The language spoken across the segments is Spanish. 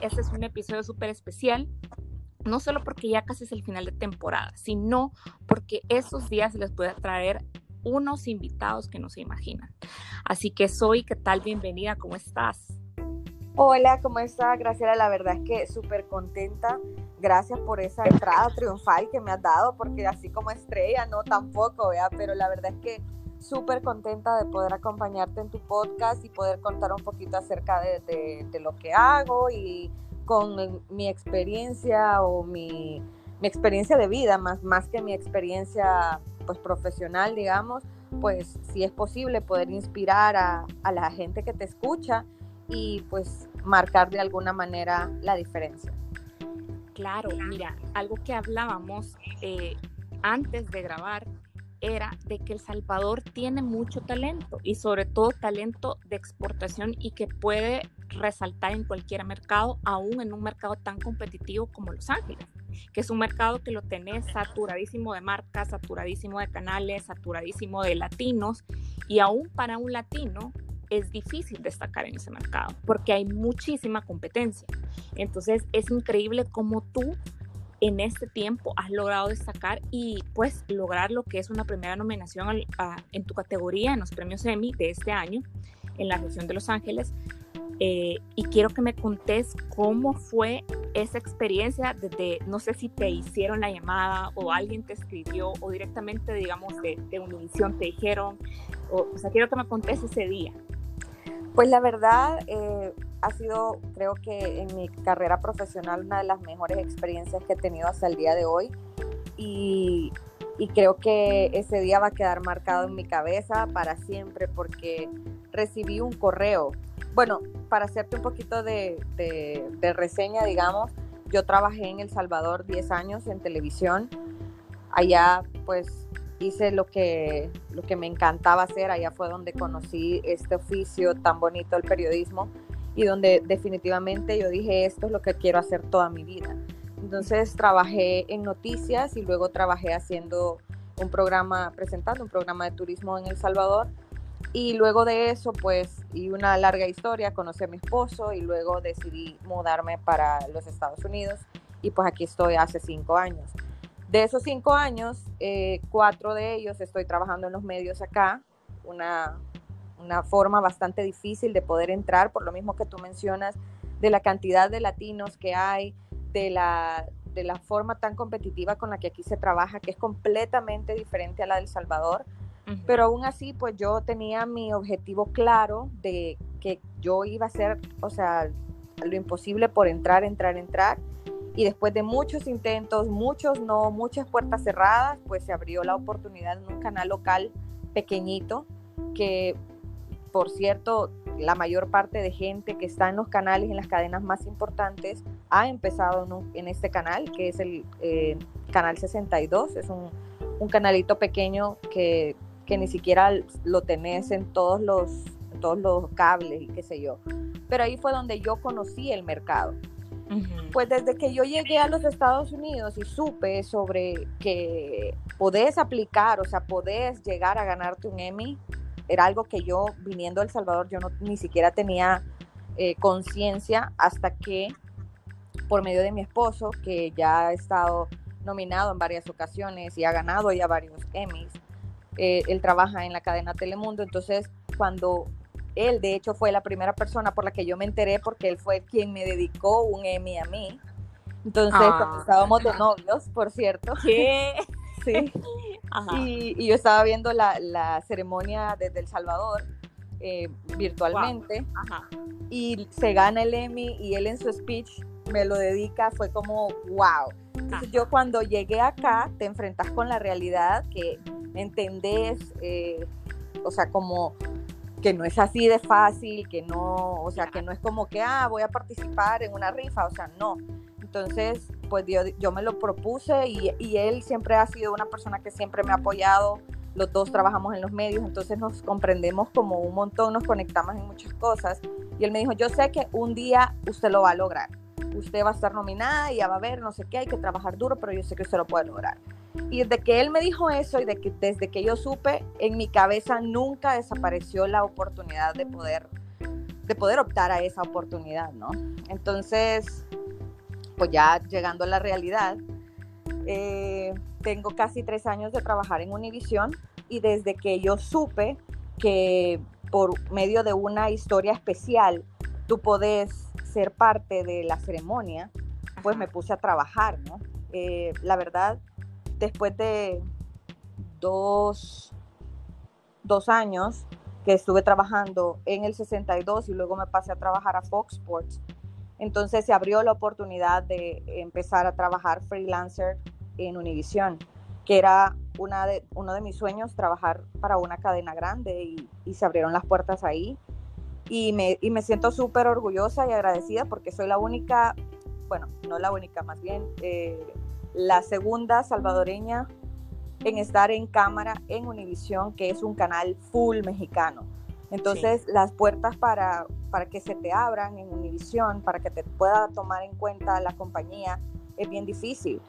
este es un episodio súper especial, no solo porque ya casi es el final de temporada, sino porque esos días les voy a traer unos invitados que no se imaginan. Así que soy, ¿qué tal? Bienvenida, ¿cómo estás? Hola, ¿cómo estás? Graciela, la verdad es que súper contenta. Gracias por esa entrada triunfal que me has dado, porque así como estrella, no tampoco, ¿vea? pero la verdad es que súper contenta de poder acompañarte en tu podcast y poder contar un poquito acerca de, de, lo que hago y con mi experiencia o mi, mi, experiencia de vida, más, más que mi experiencia pues profesional, digamos, pues si es posible poder inspirar a, a la gente que te escucha y pues marcar de alguna manera la diferencia. Claro, mira, algo que hablábamos eh, antes de grabar era de que El Salvador tiene mucho talento y sobre todo talento de exportación y que puede resaltar en cualquier mercado, aún en un mercado tan competitivo como Los Ángeles, que es un mercado que lo tenés saturadísimo de marcas, saturadísimo de canales, saturadísimo de latinos y aún para un latino es difícil destacar en ese mercado porque hay muchísima competencia. Entonces es increíble cómo tú en este tiempo has logrado destacar y pues lograr lo que es una primera nominación en tu categoría en los premios Emmy de este año en la región de Los Ángeles. Eh, y quiero que me contés cómo fue esa experiencia desde, no sé si te hicieron la llamada o alguien te escribió o directamente, digamos, de, de Univision te dijeron, o, o sea, quiero que me contés ese día. Pues la verdad eh, ha sido, creo que en mi carrera profesional, una de las mejores experiencias que he tenido hasta el día de hoy. Y, creo que ese día va a quedar marcado en mi cabeza para siempre porque recibí un correo. Bueno, para hacerte un poquito de, de reseña, digamos, yo trabajé en El Salvador 10 años en televisión. Allá, pues, hice lo que, lo que me encantaba hacer, allá fue donde conocí este oficio tan bonito del periodismo y donde definitivamente yo dije, esto es lo que quiero hacer toda mi vida. Entonces trabajé en noticias y luego trabajé haciendo un programa, presentando un programa de turismo en El Salvador. Y luego de eso, pues, y una larga historia, conocí a mi esposo y luego decidí mudarme para los Estados Unidos. Y pues aquí estoy hace cinco años. De esos cinco años, eh, cuatro de ellos estoy trabajando en los medios acá, una, una forma bastante difícil de poder entrar, por lo mismo que tú mencionas, de la cantidad de latinos que hay, de la, de la forma tan competitiva con la que aquí se trabaja, que es completamente diferente a la del Salvador. Pero aún así, pues yo tenía mi objetivo claro de que yo iba a hacer, o sea, lo imposible por entrar, entrar, entrar y después de muchos intentos, muchos no, muchas puertas cerradas, pues se abrió la oportunidad en un canal local pequeñito que, por cierto, la mayor parte de gente que está en los canales, en las cadenas más importantes, ha empezado en, este canal, que es el eh, Canal 62. Es un, un canalito pequeño que, que, ni siquiera lo tenés en todos los, todos los cables y qué sé yo. Pero ahí fue donde yo conocí el mercado. Pues desde que yo llegué a los Estados Unidos y supe sobre que podés aplicar, o sea, podés llegar a ganarte un Emmy, era algo que yo, viniendo a El Salvador, yo no, ni siquiera tenía eh, conciencia hasta que, por medio de mi esposo, que ya ha estado nominado en varias ocasiones y ha ganado ya varios Emmys, eh, él trabaja en la cadena Telemundo, entonces cuando él, de hecho, fue la primera persona por la que yo me enteré porque él fue quien me dedicó un Emmy a mí. Entonces, ah. estábamos de novios, por cierto. ¿Qué? sí. Y, yo estaba viendo la, ceremonia desde El Salvador eh, virtualmente. Y se gana el Emmy y él en su speech me lo dedica, fue como, wow. Entonces, yo cuando llegué acá, te enfrentas con la realidad que entendés, eh, o sea, como que no es así de fácil, que no, o sea, que no es como que, ah, voy a participar en una rifa, o sea, no. Entonces, pues yo, me lo propuse y, él siempre ha sido una persona que siempre me ha apoyado, los dos trabajamos en los medios, entonces nos comprendemos como un montón, nos conectamos en muchas cosas. Y él me dijo, yo sé que un día usted lo va a lograr, usted va a estar nominada y ya va a ver, no sé qué, hay que trabajar duro, pero yo sé que usted lo puede lograr. Y desde que él me dijo eso y desde que yo supe, en mi cabeza nunca desapareció la oportunidad de poder, de poder optar a esa oportunidad, ¿no? Entonces, pues ya llegando a la realidad, eh, tengo casi tres años de trabajar en Univision y desde que yo supe que por medio de una historia especial tú podés ser parte de la ceremonia, pues me puse a trabajar, ¿no? Eh, la verdad, después de dos, dos años que estuve trabajando en el 62 y luego me pasé a trabajar a Fox Sports, entonces se abrió la oportunidad de empezar a trabajar freelancer en Univision, que era una de, uno de mis sueños, trabajar para una cadena grande y, se abrieron las puertas ahí. Y me, y me siento súper orgullosa y agradecida porque soy la única, bueno, no la única, más bien eh, la segunda salvadoreña en estar en cámara en Univision, que es un canal full mexicano. Entonces, sí. las puertas para, para que se te abran en Univision, para que te pueda tomar en cuenta la compañía, es bien difícil.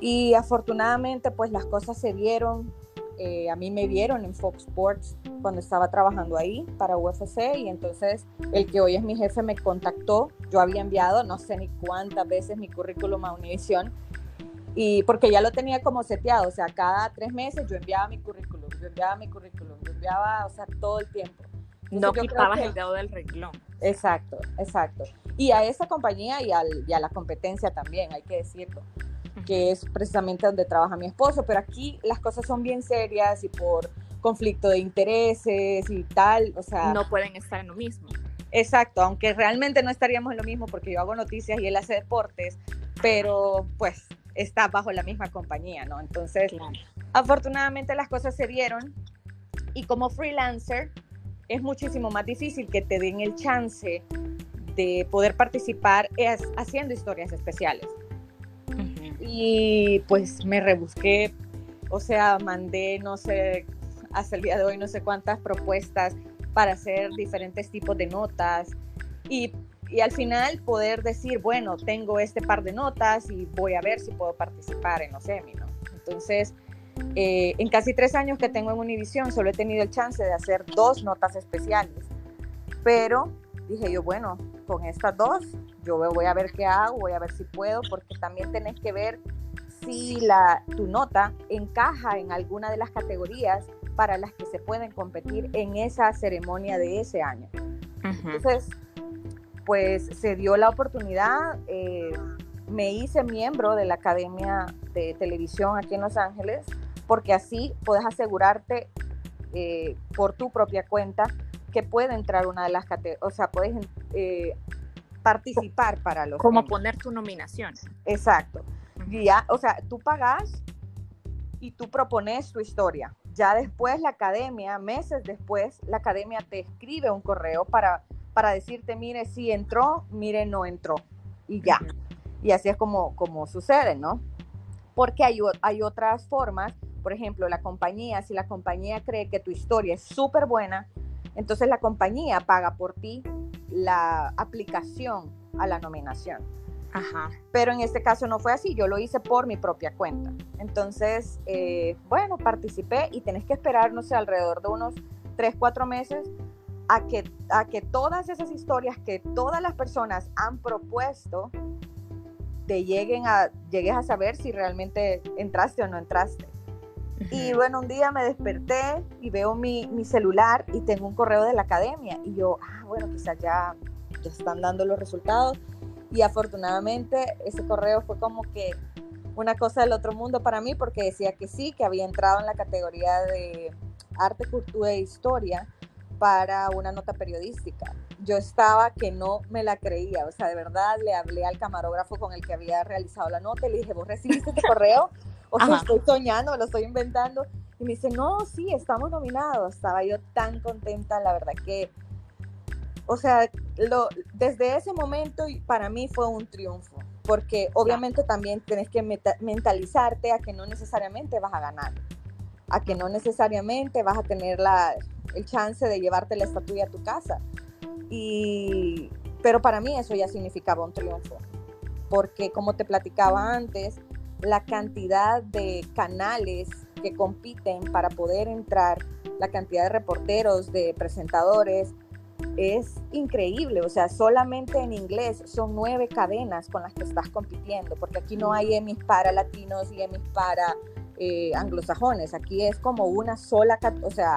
Y afortunadamente, pues las cosas se dieron. Eh, a mí me vieron en Fox Sports cuando estaba trabajando ahí para UFC y entonces el que hoy es mi jefe me contactó. Yo había enviado no sé ni cuántas veces mi currículum a Univision y porque ya lo tenía como seteado, o sea, cada tres meses yo enviaba mi currículum, yo enviaba mi currículum, o sea, todo el tiempo. Entonces, no quitabas que... el dedo del renglón. Exacto, exacto. Y a esa compañía y, al, y a la competencia también, hay que decirlo que es precisamente donde trabaja mi esposo, pero aquí las cosas son bien serias y por conflicto de intereses y tal, o sea... No pueden estar en lo mismo. Exacto, aunque realmente no estaríamos en lo mismo porque yo hago noticias y él hace deportes, pero pues está bajo la misma compañía, ¿no? Entonces, claro. afortunadamente las cosas se dieron y como freelancer es muchísimo más difícil que te den el chance de poder participar haciendo historias especiales. Y pues me rebusqué, o sea, mandé, no sé, hasta el día de hoy no sé cuántas propuestas para hacer diferentes tipos de notas y, y, al final poder decir, bueno, tengo este par de notas y voy a ver si puedo participar en los semi, ¿no? Entonces, eh, en casi tres años que tengo en Univision, solo he tenido el chance de hacer dos notas especiales, pero dije yo, bueno, con estas dos, yo voy a ver qué hago, voy a ver si puedo, porque también tenés que ver si la, tu nota encaja en alguna de las categorías para las que se pueden competir en esa ceremonia de ese año. Uh -huh. Entonces, pues se dio la oportunidad, eh, me hice miembro de la Academia de Televisión aquí en Los Ángeles, porque así puedes asegurarte eh, por tu propia cuenta que puede entrar una de las categorías, o sea, puedes eh, participar para los... Como premios. poner tu nominación. Exacto. Ya, o sea, tú pagas y tú propones tu historia. Ya después la academia, meses después, la academia te escribe un correo para, para decirte, mire, si entró, mire, no entró. Y ya. Uh -huh. Y así es como, como sucede, ¿no? Porque hay, hay otras formas. Por ejemplo, la compañía, si la compañía cree que tu historia es súper buena, entonces la compañía paga por ti la aplicación a la nominación. Ajá. Pero en este caso no fue así, yo lo hice por mi propia cuenta. Entonces, eh, bueno, participé y tenés que esperar, no sé, alrededor de unos 3, 4 meses a que, a que todas esas historias que todas las personas han propuesto te lleguen a, llegues a saber si realmente entraste o no entraste. Y bueno, un día me desperté y veo mi, mi, celular y tengo un correo de la academia. Y yo, ah, bueno, quizás ya, ya están dando los resultados. Y afortunadamente ese correo fue como que una cosa del otro mundo para mí porque decía que sí, que había entrado en la categoría de arte, cultura e historia para una nota periodística. Yo estaba que no me la creía, o sea, de verdad le hablé al camarógrafo con el que había realizado la nota y le dije, ¿vos recibiste este correo? O sea, estoy soñando, lo estoy inventando. Y me dice, no, sí, estamos nominados. Estaba yo tan contenta, la verdad que, o sea, lo, desde ese momento para mí fue un triunfo, porque obviamente también tienes que mentalizarte a que no necesariamente vas a ganar, a que no necesariamente vas a tener la, el chance de llevarte la estatua a tu casa. Y, pero para mí eso ya significaba un triunfo, porque como te platicaba antes, la cantidad de canales que compiten para poder entrar, la cantidad de reporteros, de presentadores, es increíble, o sea, solamente en inglés son nueve cadenas con las que estás compitiendo, porque aquí no hay emis para latinos y emis para eh, anglosajones, aquí es como una sola, o sea,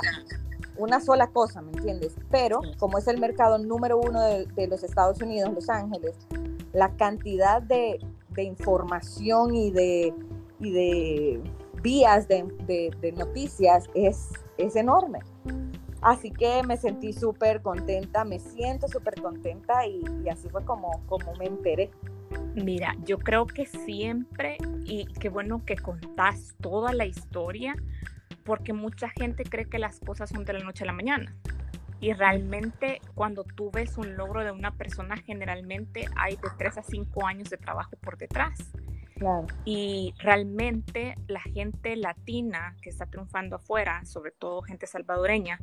una sola cosa, ¿me entiendes? Pero como es el mercado número uno de, los Estados Unidos, Los Ángeles, la cantidad de, información y de, y de vías de, noticias es, es enorme. Así que me sentí súper contenta, me siento súper contenta y, así fue como, como me enteré. Mira, yo creo que siempre, y qué bueno que contás toda la historia, porque mucha gente cree que las cosas son de la noche a la mañana. Y realmente cuando tú ves un logro de una persona, generalmente hay de 3 a 5 años de trabajo por detrás. Claro. Y realmente la gente latina que está triunfando afuera, sobre todo gente salvadoreña,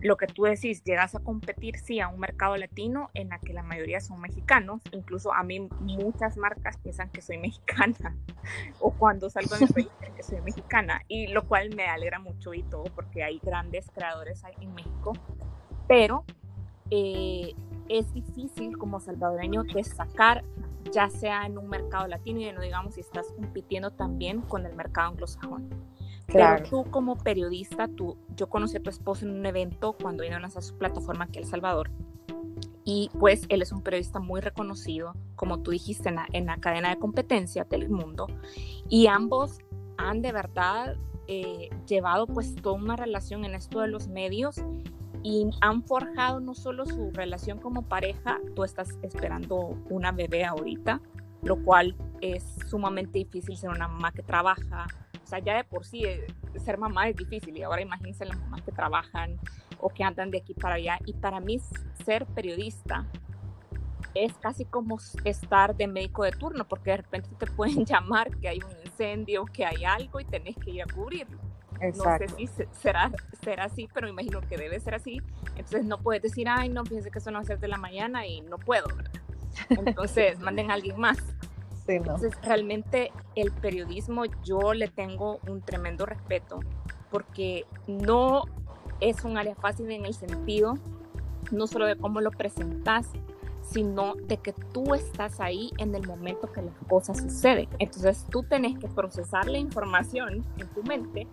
lo que tú decís, llegas a competir, sí, a un mercado latino en la que la mayoría son mexicanos. Incluso a mí muchas marcas piensan que soy mexicana o cuando salgo de mi país que soy mexicana y lo cual me alegra mucho y todo porque hay grandes creadores en México. Pero eh, es difícil como salvadoreño destacar ya sea en un mercado latino y no digamos si estás compitiendo también con el mercado anglosajón. Pero tú como periodista, tú, yo conocí a tu esposo en un evento cuando vino a su plataforma aquí en El Salvador. Y pues él es un periodista muy reconocido, como tú dijiste, en la, en la cadena de competencia Telemundo. Y ambos han de verdad eh, llevado pues toda una relación en esto de los medios y han forjado no solo su relación como pareja, tú estás esperando una bebé ahorita, lo cual es sumamente difícil ser una mamá que trabaja, o sea, ya de por sí eh, ser mamá es difícil y ahora imagínense las mamás que trabajan o que andan de aquí para allá. Y para mí ser periodista es casi como estar de médico de turno, porque de repente te pueden llamar que hay un incendio, que hay algo y tenés que ir a cubrirlo. No sé si será, será así, pero imagino que debe ser así. Entonces no puedes decir, ay, no, fíjense que son las 7 de la mañana y no puedo. Entonces manden a alguien más. Entonces, realmente el periodismo yo le tengo un tremendo respeto porque no es un área fácil en el sentido no solo de cómo lo presentas, sino de que tú estás ahí en el momento que las cosas suceden. Entonces tú tenés que procesar la información en tu mente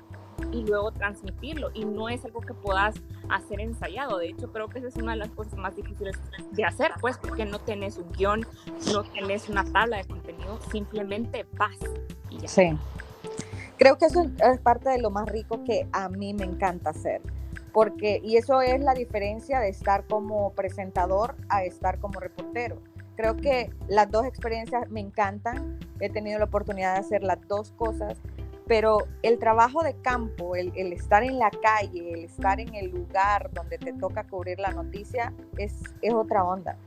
y luego transmitirlo. Y no es algo que puedas hacer ensayado. De hecho, creo que esa es una de las cosas más difíciles de hacer, pues, porque no tenés un guion, no tenés una tabla de contenido, simplemente vas y ya. Sí. Creo que eso es parte de lo más rico que a mí me encanta hacer. Porque, y eso es la diferencia de estar como presentador a estar como reportero. Creo que las dos experiencias me encantan. He tenido la oportunidad de hacer las dos cosas pero el trabajo de campo, el, estar en la calle, el estar en el lugar donde te toca cubrir la noticia, es, es otra onda.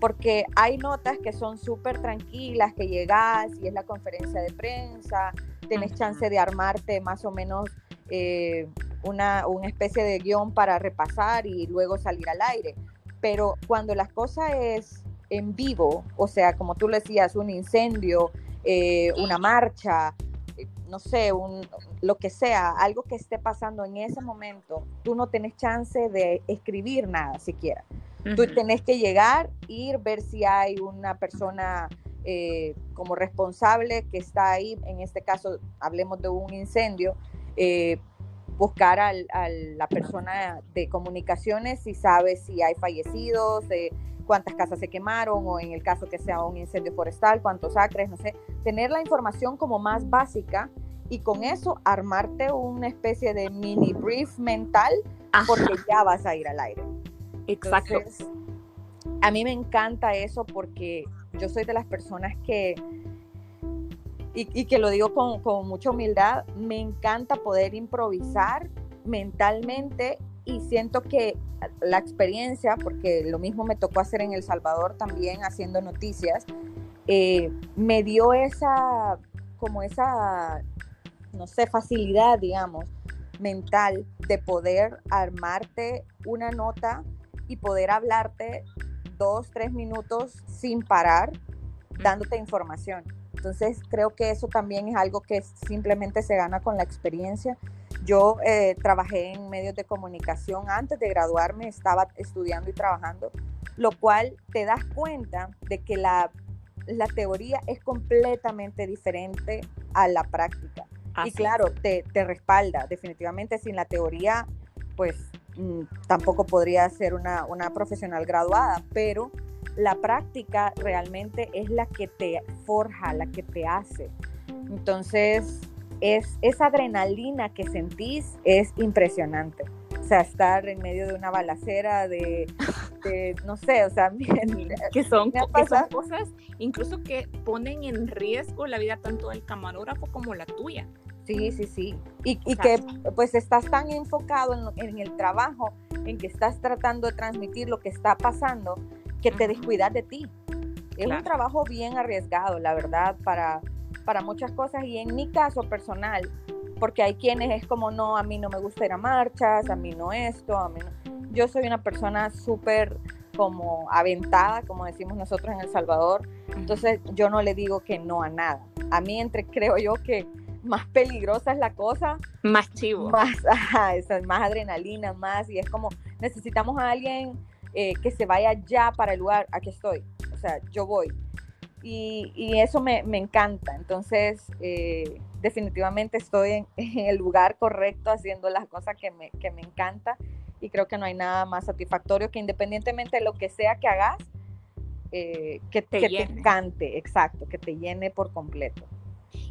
Porque hay notas que son súper tranquilas, que llegas y es la conferencia de prensa, tienes chance de armarte más o menos eh, una, una especie de guion para repasar y luego salir al aire. Pero cuando las cosas es en vivo, o sea, como tú le decías, un incendio, eh, una marcha, no sé, un, lo que sea, algo que esté pasando en ese momento, tú no tenés chance de escribir nada siquiera. Tú tenés que llegar, ir, ver si hay una persona eh, como responsable que está ahí, en este caso hablemos de un incendio, eh, buscar a la persona de comunicaciones si sabe si hay fallecidos, eh, cuántas casas se quemaron o en el caso que sea un incendio forestal, cuántos acres, no sé, tener la información como más básica y con eso armarte una especie de mini brief mental porque ya vas a ir al aire. Exacto. a mí me encanta eso porque yo soy de las personas que, y, que lo digo con, con mucha humildad, me encanta poder improvisar mentalmente y siento que la experiencia, porque lo mismo me tocó hacer en El Salvador también haciendo noticias, eh, me dio esa, como esa, no sé, facilidad, digamos, mental de poder armarte una nota y poder hablarte dos, tres minutos sin parar, dándote información. Entonces creo que eso también es algo que simplemente se gana con la experiencia Yo eh, trabajé en medios de comunicación antes de graduarme, estaba estudiando y trabajando, lo cual te das cuenta de que la, la teoría es completamente diferente a la práctica. y claro, te, te, respalda. Definitivamente sin la teoría, pues mm, tampoco podría ser una, una profesional graduada, pero la práctica realmente es la que te forja, la que te hace. Entonces, es, esa adrenalina que sentís es impresionante. O sea, estar en medio de una balacera, de, no sé, o sea, que son, que son cosas incluso que ponen en riesgo la vida tanto del camarógrafo como la tuya. Sí, sí, sí. Y, y que pues estás tan enfocado en, en, el trabajo, en que estás tratando de transmitir lo que está pasando, que te descuidas de ti. Es un trabajo bien arriesgado, la verdad, para, para muchas cosas y en mi caso personal, porque hay quienes es como, no, a mí no me gusta ir a marchas, a mí no esto, a mí no. Yo soy una persona súper como aventada, como decimos nosotros en El Salvador, entonces yo no le digo que no a nada. A mí entre creo yo que más peligrosa es la cosa. Más chivo. Más, ajá, más adrenalina, más, y es como necesitamos a alguien eh, que se vaya ya para el lugar, aquí estoy, o sea, yo voy. Y, eso me, encanta, entonces eh, definitivamente estoy en, el lugar correcto haciendo las cosas que me, que me encanta y creo que no hay nada más satisfactorio que independientemente de lo que sea que hagas, eh, que, te, que te encante, exacto, que te llene por completo.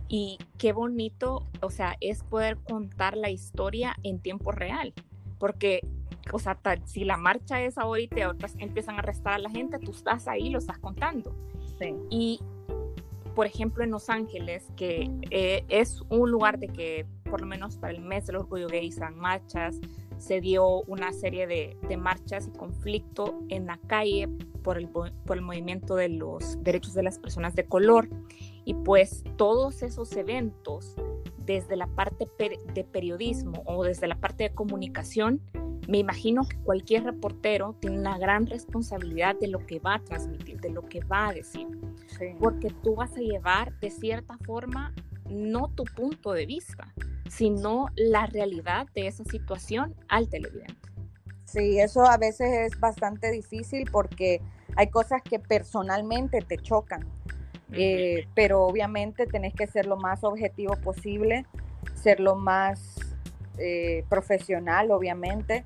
Y qué bonito, o sea, es poder contar la historia en tiempo real, porque o sea, si la marcha es ahorita y otras empiezan a arrestar a la gente, tú estás ahí, lo estás contando. Y, por ejemplo, en Los Ángeles, que eh, es un lugar de que, por lo menos para el mes del orgullo gay, se marchas, se dio una serie de, de, marchas y conflicto en la calle por el, por el movimiento de los derechos de las personas de color. Y pues todos esos eventos, desde la parte de periodismo o desde la parte de comunicación, me imagino que cualquier reportero tiene una gran responsabilidad de lo que va a transmitir, de lo que va a decir, porque tú vas a llevar de cierta forma no tu punto de vista, sino la realidad de esa situación al televidente. Sí, eso a veces es bastante difícil porque hay cosas que personalmente te chocan, eh, pero obviamente tenés que ser lo más objetivo posible, ser lo más eh, profesional, obviamente,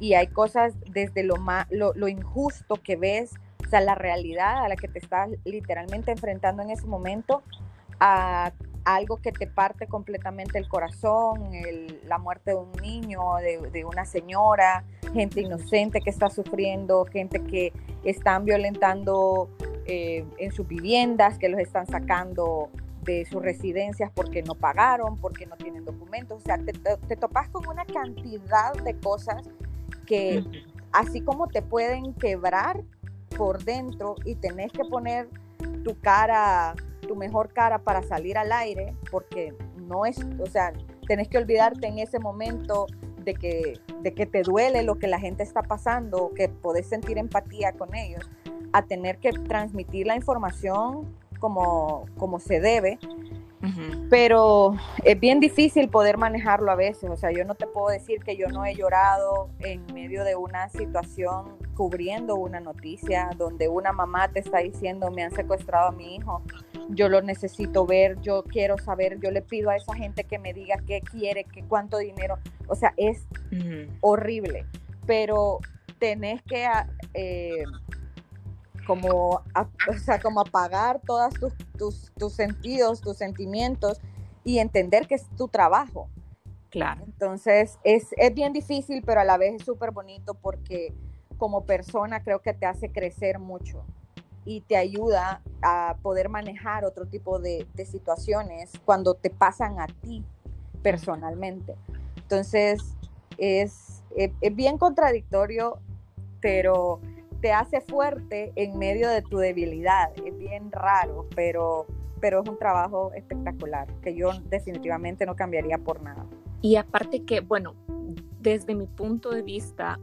y hay cosas desde lo, más, lo, injusto que ves, o sea, la realidad a la que te estás literalmente enfrentando en ese momento, a, algo que te parte completamente el corazón, la muerte de un niño, de, una señora, gente inocente que está sufriendo, gente que están violentando eh, en sus viviendas, que los están sacando de sus residencias porque no pagaron, porque no tienen documentos. O sea, te, te, topas con una cantidad de cosas que así como te pueden quebrar por dentro y tenés que poner tu cara, tu mejor cara para salir al aire, porque no es, o sea, tenés que olvidarte en ese momento de que, de que te duele lo que la gente está pasando, que podés sentir empatía con ellos, a tener que transmitir la información como, como se debe. Pero es bien difícil poder manejarlo a veces. O sea, yo no te puedo decir que yo no he llorado en medio de una situación cubriendo una noticia donde una mamá te está diciendo me han secuestrado a mi hijo, yo lo necesito ver, yo quiero saber, yo le pido a esa gente que me diga qué quiere, qué cuánto dinero. O sea, es horrible. Pero tenés que eh, como, o sea, como apagar todos tus, tus, tus, sentidos, tus sentimientos y entender que es tu trabajo. Claro. Entonces, es, es bien difícil, pero a la vez es súper bonito porque como persona creo que te hace crecer mucho y te ayuda a poder manejar otro tipo de, de situaciones cuando te pasan a ti personalmente. Entonces, es, es, es bien contradictorio, pero te hace fuerte en medio de tu debilidad. Es bien raro, pero, pero es un trabajo espectacular que yo definitivamente no cambiaría por nada. Y aparte que, bueno, desde mi punto de vista,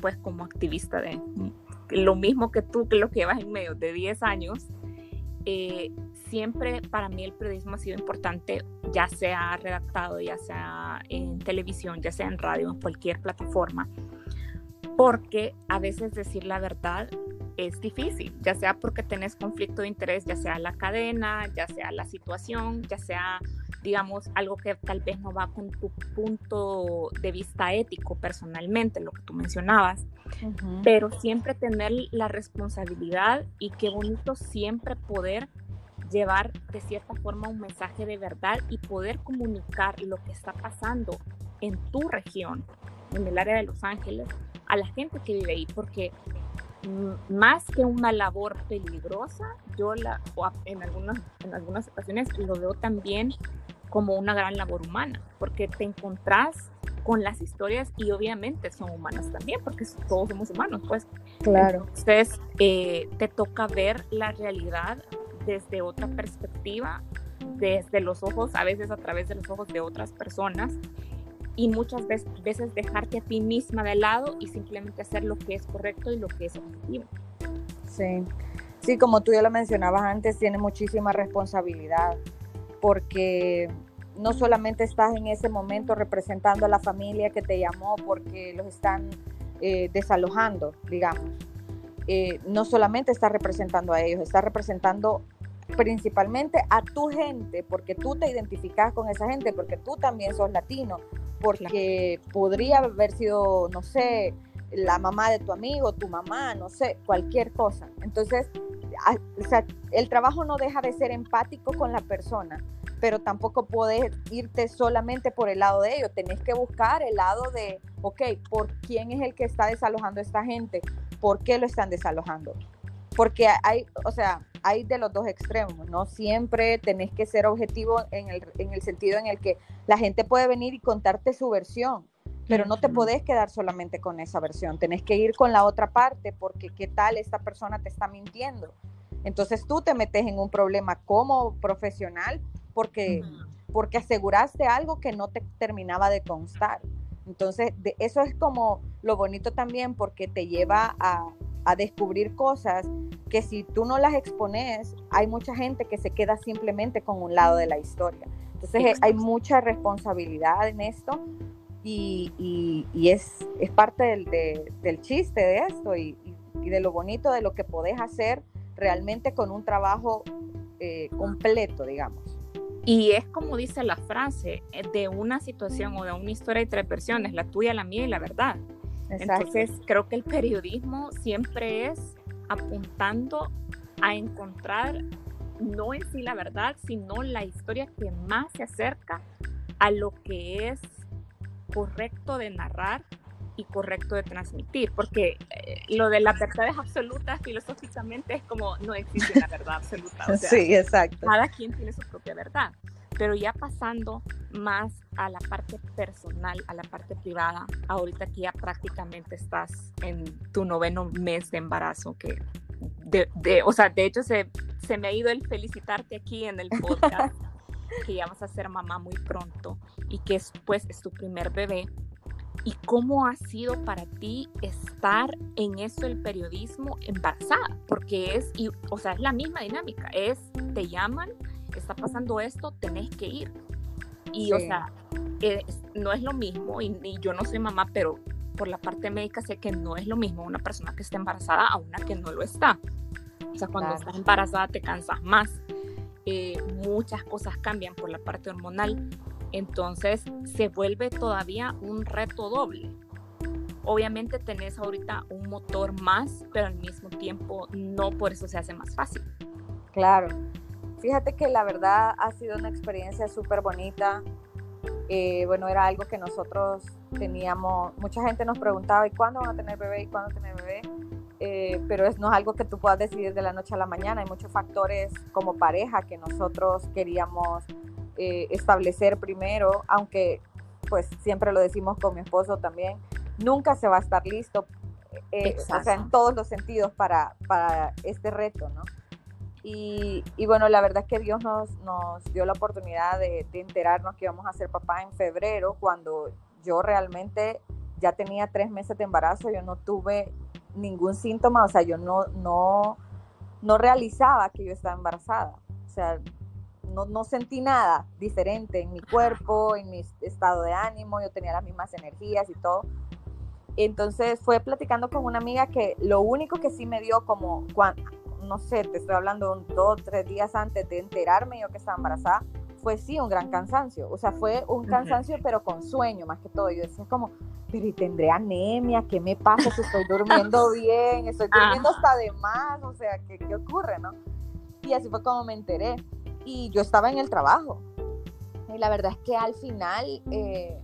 pues como activista de lo mismo que tú, que lo que llevas en medio de 10 años, eh, siempre para mí el periodismo ha sido importante, ya sea redactado, ya sea en televisión, ya sea en radio, en cualquier plataforma, porque a veces decir la verdad es difícil, ya sea porque tenés conflicto de interés, ya sea la cadena, ya sea la situación, ya sea, digamos, algo que tal vez no va con tu punto de vista ético personalmente, lo que tú mencionabas, pero siempre tener la responsabilidad y qué bonito siempre poder llevar de cierta forma un mensaje de verdad y poder comunicar lo que está pasando en tu región, en el área de Los Ángeles, a la gente que vive ahí, porque más que una labor peligrosa, yo la, en, algunas, en algunas ocasiones lo veo también como una gran labor humana, porque te encontrás con las historias y obviamente son humanas también, porque todos somos humanos, pues. Claro. Entonces, eh, te toca ver la realidad desde otra perspectiva, desde los ojos, a veces a través de los ojos de otras personas, y muchas veces dejarte a ti misma de lado y simplemente hacer lo que es correcto y lo que es objetivo. Sí, sí, como tú ya lo mencionabas antes, tiene muchísima responsabilidad porque no solamente estás en ese momento representando a la familia que te llamó porque los están eh, desalojando, digamos. Eh, no solamente estás representando a ellos, estás representando principalmente a tu gente, porque tú te identificas con esa gente, porque tú también sos latino, porque podría haber sido, no sé, la mamá de tu amigo, tu mamá, no sé, cualquier cosa. Entonces, el trabajo no deja de ser empático con la persona, pero tampoco puedes irte solamente por el lado de ellos. Tenés que buscar el lado de, ok, ¿por quién es el que está desalojando a esta gente? ¿Por qué lo están desalojando? Porque hay, o sea, hay de los dos extremos, ¿no? Siempre tenés que ser objetivo en el, en el sentido en el que la gente puede venir y contarte su versión, pero no te podés quedar solamente con esa versión, tenés que ir con la otra parte porque qué tal esta persona te está mintiendo. Entonces tú te metes en un problema como profesional porque, porque aseguraste algo que no te terminaba de constar. Entonces, de, eso es como lo bonito también porque te lleva a, a descubrir cosas que si tú no las expones, hay mucha gente que se queda simplemente con un lado de la historia. Entonces eh, hay mucha responsabilidad en esto y, y, es, es, parte del, del, chiste de esto y, y, de lo bonito de lo que podés hacer realmente con un trabajo eh, completo, digamos. Y es como dice la frase, eh, de una situación o de una historia hay tres versiones, la tuya, la mía y la verdad. Entonces, creo que el periodismo siempre es apuntando a encontrar no en sí la verdad, sino la historia que más se acerca a lo que es correcto de narrar y correcto de transmitir, porque eh, lo de las verdades absolutas filosóficamente es como no existe una verdad absoluta. sí, exacto. Cada quien tiene su propia verdad. Pero ya pasando más a la parte personal, a la parte privada, ahorita que ya prácticamente estás en tu noveno mes de embarazo, que de, o sea, de hecho se, se me ha ido el felicitarte aquí en el podcast, que ya vas a ser mamá muy pronto y que después es tu primer bebé. ¿Y cómo ha sido para ti estar en eso del periodismo embarazada? Porque es, y, o sea, es la misma dinámica, es, te llaman, está pasando esto, tenés que ir. Y, o sea, no es lo mismo, y, yo no soy mamá, pero por la parte médica sé que no es lo mismo una persona que está embarazada a una que no lo está. O sea, cuando estás embarazada te cansas más. Eh, muchas cosas cambian por la parte hormonal. Entonces se vuelve todavía un reto doble. Obviamente tenés ahorita un motor más, pero al mismo tiempo no por eso se hace más fácil. Claro, Fíjate que la verdad ha sido una experiencia súper bonita. Eh, bueno, era algo que nosotros teníamos, mucha gente nos preguntaba, ¿y cuándo van a tener bebé? ¿Y cuándo tener bebé? Eh, pero es, no es algo que tú puedas decidir de la noche a la mañana. Hay muchos factores como pareja que nosotros queríamos eh, establecer primero, aunque pues siempre lo decimos con mi esposo también, nunca se va a estar listo, o sea, en todos los sentidos para, para este reto, ¿no? Y, bueno, la verdad es que Dios nos, nos dio la oportunidad de, enterarnos que íbamos a ser papá en febrero, cuando yo realmente ya tenía tres meses de embarazo, yo no tuve ningún síntoma, o sea, yo no, no, no realizaba que yo estaba embarazada. O sea, no, no, sentí nada diferente en mi cuerpo, en mi estado de ánimo, yo tenía las mismas energías y todo. Entonces fue platicando con una amiga que lo único que sí me dio como, no sé, te estoy hablando dos, tres días antes de enterarme yo que estaba embarazada, fue sí un gran cansancio. O sea, fue un cansancio pero con sueño más que todo. Yo decía como, pero ¿y tendré anemia? ¿Qué me pasa? Si estoy durmiendo bien, estoy durmiendo hasta de más, o sea, ¿qué, ¿qué ocurre, no? Y así fue como me enteré. Y yo estaba en el trabajo. Y la verdad es que al final eh,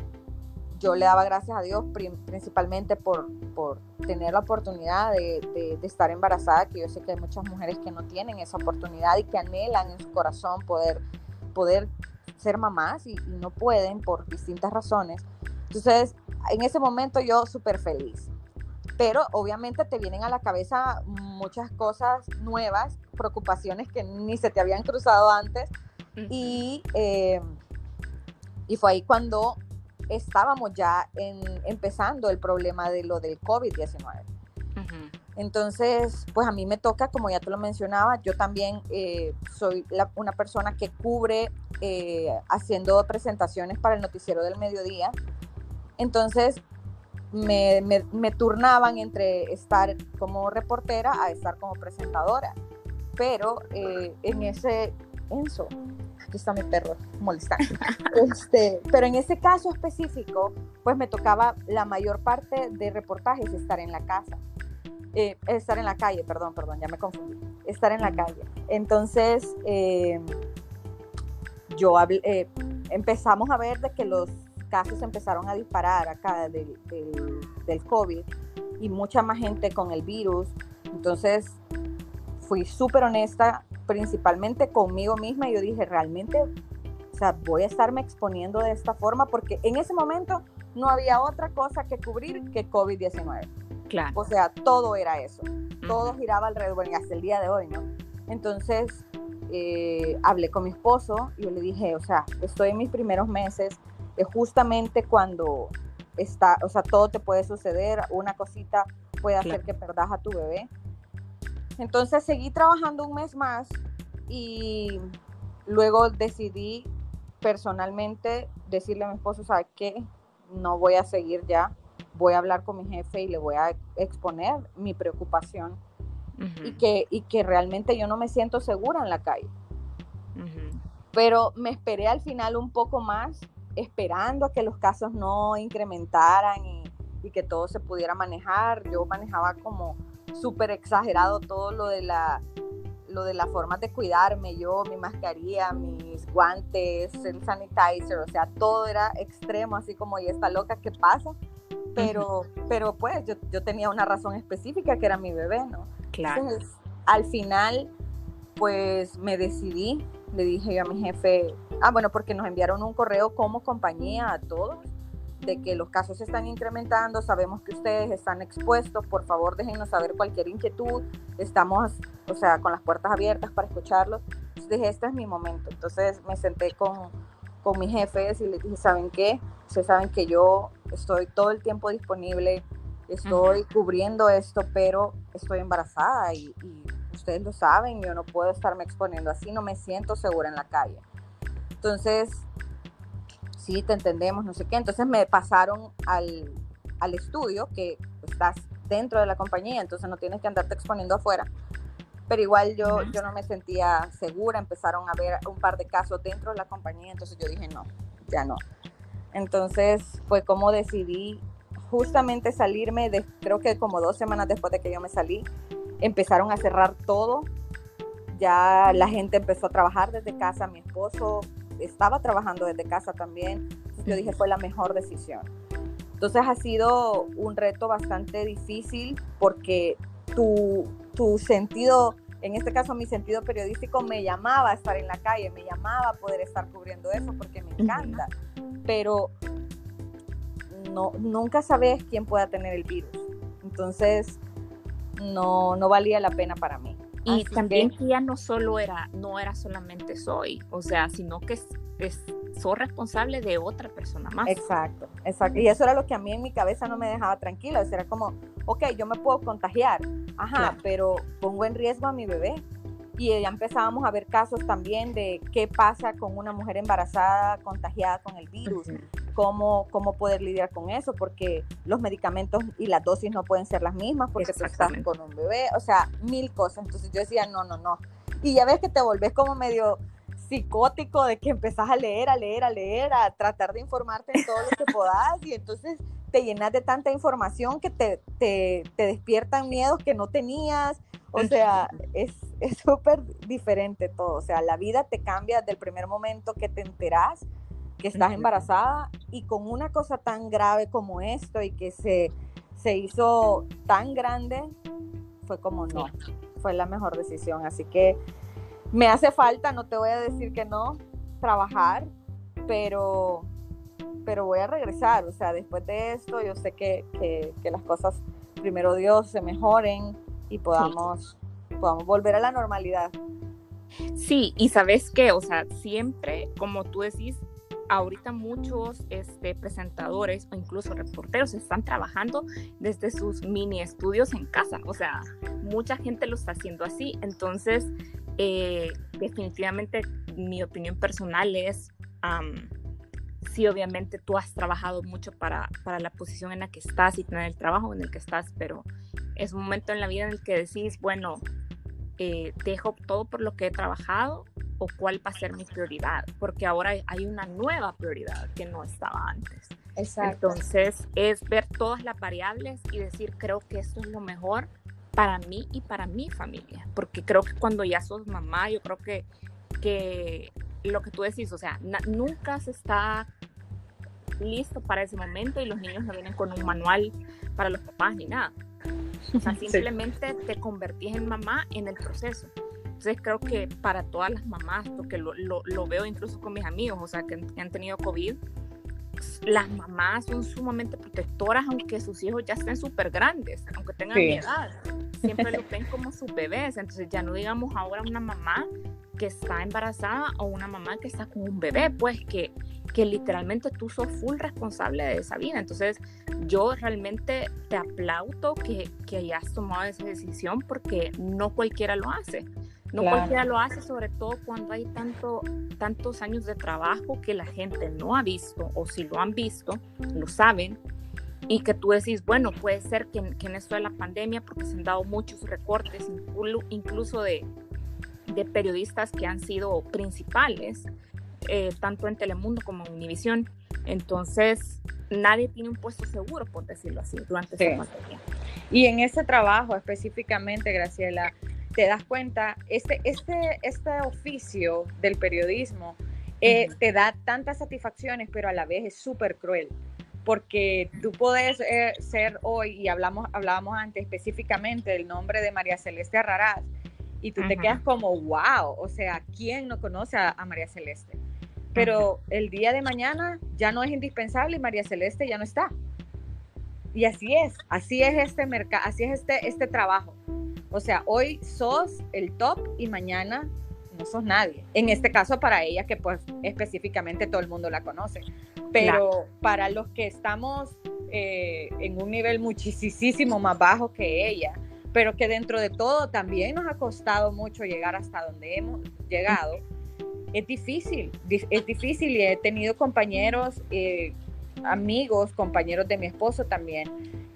yo le daba gracias a Dios principalmente por, por tener la oportunidad de, de, estar embarazada, que yo sé que hay muchas mujeres que no tienen esa oportunidad y que anhelan en su corazón poder, poder ser mamás y, y no pueden por distintas razones. Entonces, en ese momento yo súper feliz. Pero obviamente te vienen a la cabeza muchas cosas nuevas, preocupaciones que ni se te habían cruzado antes. y, eh, y fue ahí cuando estábamos ya en, empezando el problema de lo del COVID-19. Entonces, pues a mí me toca, como ya te lo mencionaba, yo también eh, soy una persona que cubre eh, haciendo presentaciones para el noticiero del mediodía. Entonces, me, me, turnaban entre estar como reportera a estar como presentadora. Pero eh, en ese, Enzo, aquí está mi perro molestando. Este, pero en ese caso específico, pues me tocaba la mayor parte de reportajes estar en la casa. Eh, estar en la calle, perdón, perdón, ya me confundí. Estar en la calle. Entonces, eh, yo hablé, empezamos a ver de que los casos empezaron a disparar acá del, del, COVID y mucha más gente con el virus. Entonces fui súper honesta, principalmente conmigo misma. Y yo dije, realmente, o sea, voy a estarme exponiendo de esta forma porque en ese momento no había otra cosa que cubrir que COVID-19. Claro. O sea, todo era eso. Todo giraba alrededor, hasta el día de hoy, ¿no? Entonces, eh, hablé con mi esposo y yo le dije, o sea, estoy en mis primeros meses, justamente cuando está, o sea, todo te puede suceder, una cosita puede hacer que perdas a tu bebé. Entonces seguí trabajando un mes más y luego decidí personalmente decirle a mi esposo, ¿sabes qué? No voy a seguir ya, voy a hablar con mi jefe y le voy a exponer mi preocupación y, que, y que realmente yo no me siento segura en la calle. Pero me esperé al final un poco más esperando a que los casos no incrementaran y, que todo se pudiera manejar. Yo manejaba como súper exagerado todo lo de la lo de la forma de cuidarme, yo, mi mascarilla, mis guantes, el sanitizer, o sea, todo era extremo, así como, ¿y esta loca qué pasa? Pero, pero pues yo, yo, tenía una razón específica que era mi bebé, ¿no? Claro. Entonces, al final, pues me decidí, le dije yo a mi jefe, ah, bueno, porque nos enviaron un correo como compañía a todos de que los casos se están incrementando, sabemos que ustedes están expuestos, por favor déjenos saber cualquier inquietud, estamos, o sea, con las puertas abiertas para escucharlos. Entonces dije, este es mi momento. Entonces me senté con, con mis jefes y les dije, ¿saben qué? Ustedes saben que yo estoy todo el tiempo disponible, estoy cubriendo esto, pero estoy embarazada y, y ustedes lo saben, yo no puedo estarme exponiendo así, no me siento segura en la calle. Entonces, sí, te entendemos, no sé qué. Entonces me pasaron al, al estudio, que estás dentro de la compañía, entonces no tienes que andarte exponiendo afuera. Pero igual yo, yo no me sentía segura, empezaron a ver un par de casos dentro de la compañía, entonces yo dije, no, ya no. Entonces fue como decidí justamente salirme, de, creo que como dos semanas después de que yo me salí, empezaron a cerrar todo, ya la gente empezó a trabajar desde casa, mi esposo estaba trabajando desde casa también. yo dije, fue la mejor decisión. Entonces ha sido un reto bastante difícil porque tu, tu sentido, en este caso mi sentido periodístico, me llamaba a estar en la calle, me llamaba a poder estar cubriendo eso porque me encanta. Pero no, nunca sabes quién pueda tener el virus. Entonces, no, no valía la pena para mí. Y también que, ya no solo era, no era solamente soy, o sea, sino que es, soy responsable de otra persona más. Exacto, exacto. Y eso era lo que a mí en mi cabeza no me dejaba tranquila. O era como, ok, yo me puedo contagiar, ajá, pero pongo en riesgo a mi bebé. Y ya empezábamos a ver casos también de qué pasa con una mujer embarazada contagiada con el virus, cómo, cómo poder lidiar con eso, porque los medicamentos y las dosis no pueden ser las mismas porque tú estás con un bebé, o sea, mil cosas. Entonces yo decía, no, no, no. Y ya ves que te volvés como medio psicótico de que empezás a leer, a leer, a leer, a tratar de informarte en todo lo que podás y entonces te llenas de tanta información que te, te, te despiertan miedos que no tenías. O sea, es súper diferente todo. O sea, la vida te cambia desde el primer momento que te enterás que estás embarazada y con una cosa tan grave como esto y que se, se hizo tan grande, fue como no, fue la mejor decisión. Así que me hace falta, no te voy a decir que no, trabajar, pero, pero voy a regresar. O sea, después de esto, yo sé que, que, las cosas, primero Dios, se mejoren y podamos, podamos volver a la normalidad. Sí, y sabes qué, o sea, siempre, como tú decís, ahorita muchos este, presentadores o incluso reporteros están trabajando desde sus mini estudios en casa. O sea, mucha gente lo está haciendo así. Entonces, eh, definitivamente mi opinión personal es, sí, obviamente tú has trabajado mucho para, para la posición en la que estás y tener el trabajo en el que estás, pero es un momento en la vida en el que decís, bueno, eh, dejo todo por lo que he trabajado o cuál va a ser mi prioridad, porque ahora hay una nueva prioridad que no estaba antes. Exacto. Entonces es ver todas las variables y decir, creo que esto es lo mejor para mí y para mi familia, porque creo que cuando ya sos mamá, yo creo que, que lo que tú decís, o sea, nunca se está listo para ese momento y los niños no vienen con un manual para los papás ni nada. O sea, simplemente te convertís en mamá en el proceso. Entonces creo que para todas las mamás, porque lo, lo, lo veo incluso con mis amigos, o sea, que, han tenido COVID, las mamás son sumamente protectoras aunque sus hijos ya estén súper grandes, aunque tengan mi edad. Siempre lo ven como sus bebés. Entonces ya no digamos ahora una mamá que está embarazada o una mamá que está con un bebé, pues que, que literalmente tú sos full responsable de esa vida. Entonces yo realmente te aplaudo que, que hayas tomado esa decisión porque no cualquiera lo hace. No cualquiera lo hace, sobre todo cuando hay tanto, tantos años de trabajo que la gente no ha visto, o si lo han visto, lo saben, y que tú decís, bueno, puede ser que, que en esto de la pandemia, porque se han dado muchos recortes, incluso de, de periodistas que han sido principales, eh, tanto en Telemundo como en Univisión. Entonces, nadie tiene un puesto seguro, por decirlo así, durante esta pandemia. Y en ese trabajo específicamente, Graciela, te das cuenta, este, este, este oficio del periodismo eh, te da tantas satisfacciones, pero a la vez es súper cruel, porque tú puedes eh, ser hoy, y hablamos, hablábamos antes específicamente del nombre de María Celeste Arraraz, y tú te quedas como, wow, o sea, ¿quién no conoce a, María Celeste? Pero el día de mañana ya no es indispensable y María Celeste ya no está. Y así es, así es este mercado, así es este, este trabajo. O sea, hoy sos el top y mañana no sos nadie. En este caso para ella, que pues específicamente todo el mundo la conoce. Pero para los que estamos eh, en un nivel muchísimo más bajo que ella, pero que dentro de todo también nos ha costado mucho llegar hasta donde hemos llegado, es difícil, es difícil y he tenido compañeros, eh, amigos, compañeros de mi esposo también,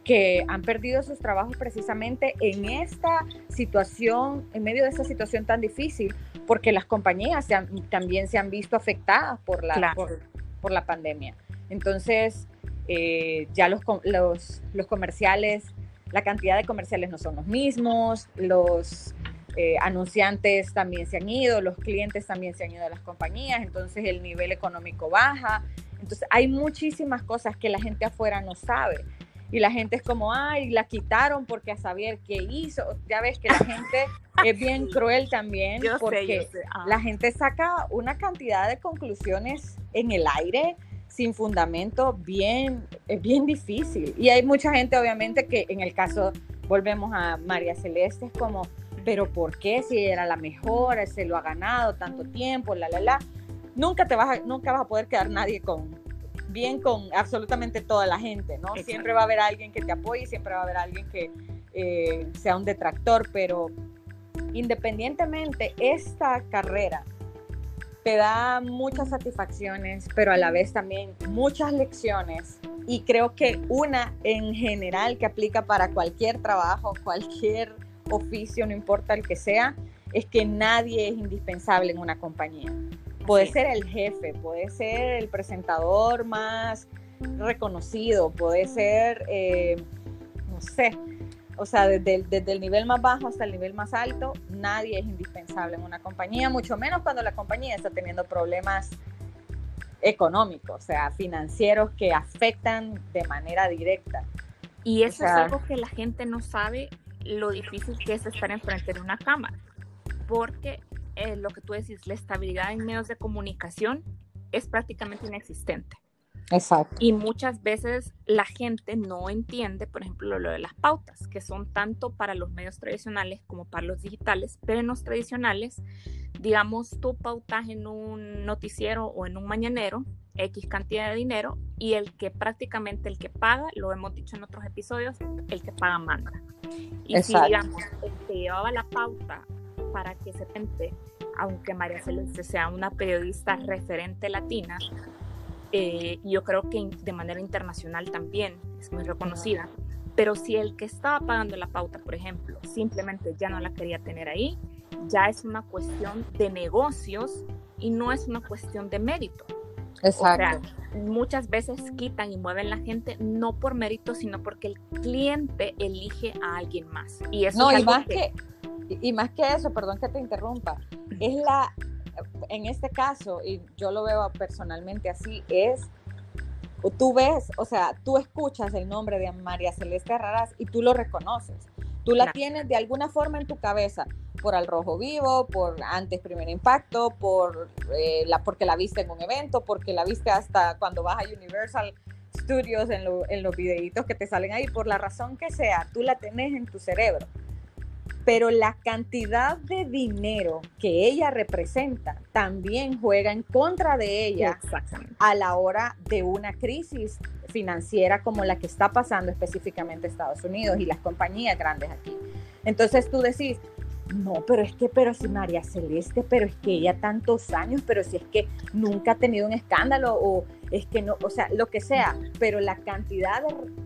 que han perdido sus trabajos precisamente en esta situación, en medio de esta situación tan difícil, porque las compañías también se han visto afectadas por la, por, la pandemia. Entonces, eh, ya los, los, los, comerciales, la cantidad de comerciales no son los mismos, los eh, anunciantes también se han ido, los clientes también se han ido de las compañías, entonces el nivel económico baja. Entonces, hay muchísimas cosas que la gente afuera no sabe y la gente es como, ay, la quitaron porque a saber qué hizo. Ya ves que la gente es bien cruel también porque la gente saca una cantidad de conclusiones en el aire sin fundamento bien, es bien difícil. Y hay mucha gente obviamente que en el caso, volvemos a María Celeste, es como, pero ¿por qué? Si era la mejor, se lo ha ganado tanto tiempo, la, la, la. Nunca, te vas a, nunca vas a poder quedar nadie con, bien con absolutamente toda la gente, ¿no? Siempre va a haber alguien que te apoye, siempre va a haber alguien que eh, sea un detractor, pero, independientemente, esta carrera te da muchas satisfacciones, pero a la vez también muchas lecciones. Y creo que una en general que aplica para cualquier trabajo, cualquier oficio, no importa el que sea, es que nadie es indispensable en una compañía. Puede ser el jefe, puede ser el presentador más reconocido, puede ser, eh, no sé, o sea, desde el, nivel más bajo hasta el nivel más alto, nadie es indispensable en una compañía, mucho menos cuando la compañía está teniendo problemas económicos, o sea, financieros que afectan de manera directa. Y eso es algo que la gente no sabe lo difícil que es estar enfrente de una cámara, porque eh, lo que tú decís, la estabilidad en medios de comunicación es prácticamente inexistente. Exacto. Y muchas veces la gente no entiende, por ejemplo, lo de las pautas, que son tanto para los medios tradicionales como para los digitales, pero en los tradicionales, digamos, tú pautas en un noticiero o en un mañanero X cantidad de dinero y el que prácticamente el que paga, lo hemos dicho en otros episodios, el que paga manda. Y si digamos, el que llevaba la pauta para que se pense, aunque María Celeste sea una periodista referente latina, eh, yo creo que de manera internacional también es muy reconocida. Pero si el que estaba pagando la pauta, por ejemplo, simplemente ya no la quería tener ahí, ya es una cuestión de negocios y no es una cuestión de mérito. Exacto. muchas veces quitan y mueven la gente no por mérito, sino porque el cliente elige a alguien más. Y eso no, y más que... y más que eso, perdón que te interrumpa, es la en este caso, y yo lo veo personalmente así, es, tú ves, o sea, tú escuchas el nombre de María Celeste Raras y tú lo reconoces. Tú la tienes de alguna forma en tu cabeza, por Al Rojo Vivo, por Antes Primer Impacto, por, eh, la, porque la viste en un evento, porque la viste hasta cuando vas a Universal Studios en, en los videitos que te salen ahí, por la razón que sea, tú la tenés en tu cerebro pero la cantidad de dinero que ella representa también juega en contra de ella a la hora de una crisis financiera como la que está pasando específicamente Estados Unidos y las compañías grandes aquí. Entonces tú decís, no, pero es que, pero si María Celeste, pero es que ella tantos años, pero si es que nunca ha tenido un escándalo o es que no, o sea, lo que sea, pero la cantidad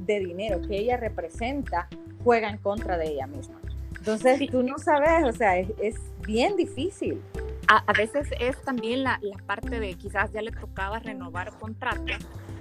de, dinero que ella representa juega en contra de ella misma. Entonces, tú no sabes, o sea, es, bien difícil. A, veces es también la, la, parte de quizás ya le tocaba renovar contrato